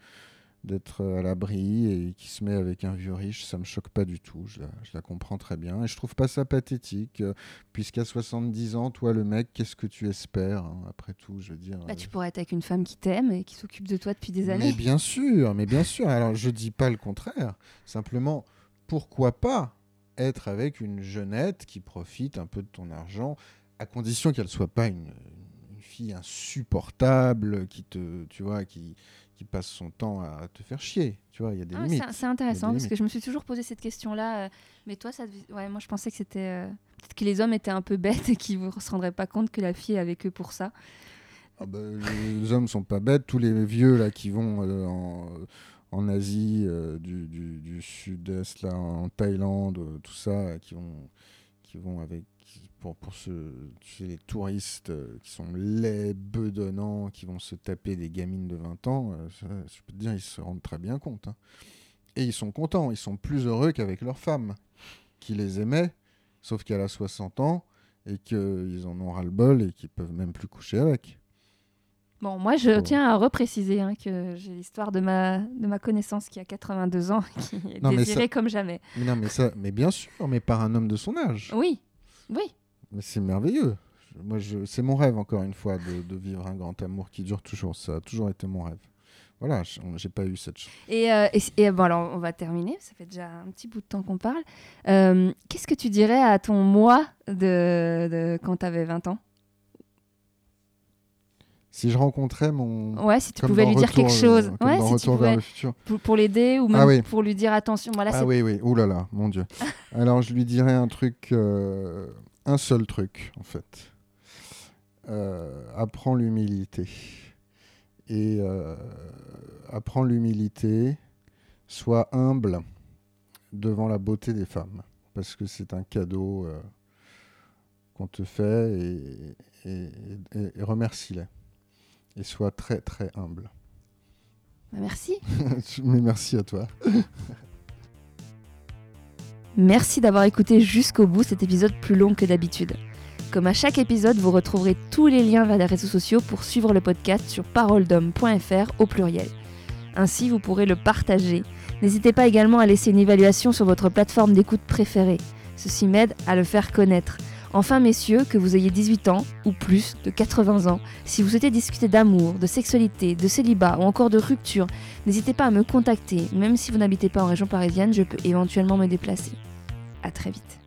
d'être à l'abri et qui se met avec un vieux riche, ça me choque pas du tout. Je la, je la comprends très bien et je trouve pas ça pathétique. euh, Puisqu'à 70 ans, toi, le mec, qu'est-ce que tu espères hein, Après tout, je veux dire. Bah, euh, tu pourrais être avec une femme qui t'aime et qui s'occupe de toi depuis des mais années. bien sûr, mais bien sûr. Alors, je dis pas le contraire. Simplement, pourquoi pas être avec une jeunette qui profite un peu de ton argent, à condition qu'elle soit pas une, une fille insupportable qui te, tu vois, qui, qui passe son temps à te faire chier. Tu vois, il y a des Ah limites. c'est- intéressant parce que je me suis toujours posé cette question-là. euh, mais toi, ça devait- ouais, moi je pensais que c'était. euh, Peut-être que les hommes étaient un peu bêtes et qu'ils ne se rendraient pas compte que la fille est avec eux pour ça. Ah bah, les hommes sont pas bêtes. Tous les vieux là qui vont euh, en, en Asie du, du- du sud-est, là, en Thaïlande, tout ça, qui vont, qui vont avec pour, pour ce, tu sais, les touristes euh, qui sont laids, bedonnants, qui vont se taper des gamines de 20 ans, euh, ça, je peux te dire, ils se rendent très bien compte. hein. Et ils sont contents, ils sont plus heureux qu'avec leur femme, qui les aimait, sauf qu'elle a 60 ans et qu'ils en ont ras-le-bol et qu'ils peuvent même plus coucher avec. Bon, moi je Oh. tiens à repréciser hein, que j'ai l'histoire de ma, de ma connaissance qui a 82 ans qui est Non, désirée ça- comme jamais. Mais non, mais ça, mais bien sûr, mais par un homme de son âge. Oui, oui. Mais c'est merveilleux. Moi, je, c'est mon rêve encore une fois de, de vivre un grand amour qui dure toujours. Ça a toujours été mon rêve. Voilà, j'ai pas eu cette chance. Et, euh, et, et bon, alors on va terminer, ça fait déjà un petit bout de temps qu'on parle. Euh, Qu'est-ce que tu dirais à ton moi de, de quand tu avais 20 ans? Si je rencontrais mon, Ouais, si tu comme pouvais lui dire Retour, quelque chose. euh, comme Ouais, dans si vers pouvais, le futur. pour, pour l'aider ou même Ah oui. pour lui dire attention. Voilà, ah oui, oui. Ouh là là, mon Dieu. Alors, je lui dirais un truc, euh, un seul truc, en fait. Euh, apprends l'humilité. Et euh, apprends l'humilité, sois humble devant la beauté des femmes. Parce que c'est un cadeau qu'on te fait et, et, et- et remercie-les. Et sois très, très humble. Bah, merci. Mais merci à toi. Merci d'avoir écouté jusqu'au bout cet épisode plus long que d'habitude. Comme à chaque épisode, vous retrouverez tous les liens vers les réseaux sociaux pour suivre le podcast sur paroledhomme.fr au pluriel. Ainsi, vous pourrez le partager. N'hésitez pas également à laisser une évaluation sur votre plateforme d'écoute préférée. Ceci m'aide à le faire connaître. Enfin, messieurs, que vous ayez 18 ans ou plus, de 80 ans, si vous souhaitez discuter d'amour, de sexualité, de célibat ou encore de rupture, n'hésitez pas à me contacter. Même si vous n'habitez pas en région parisienne, je peux éventuellement me déplacer. À très vite.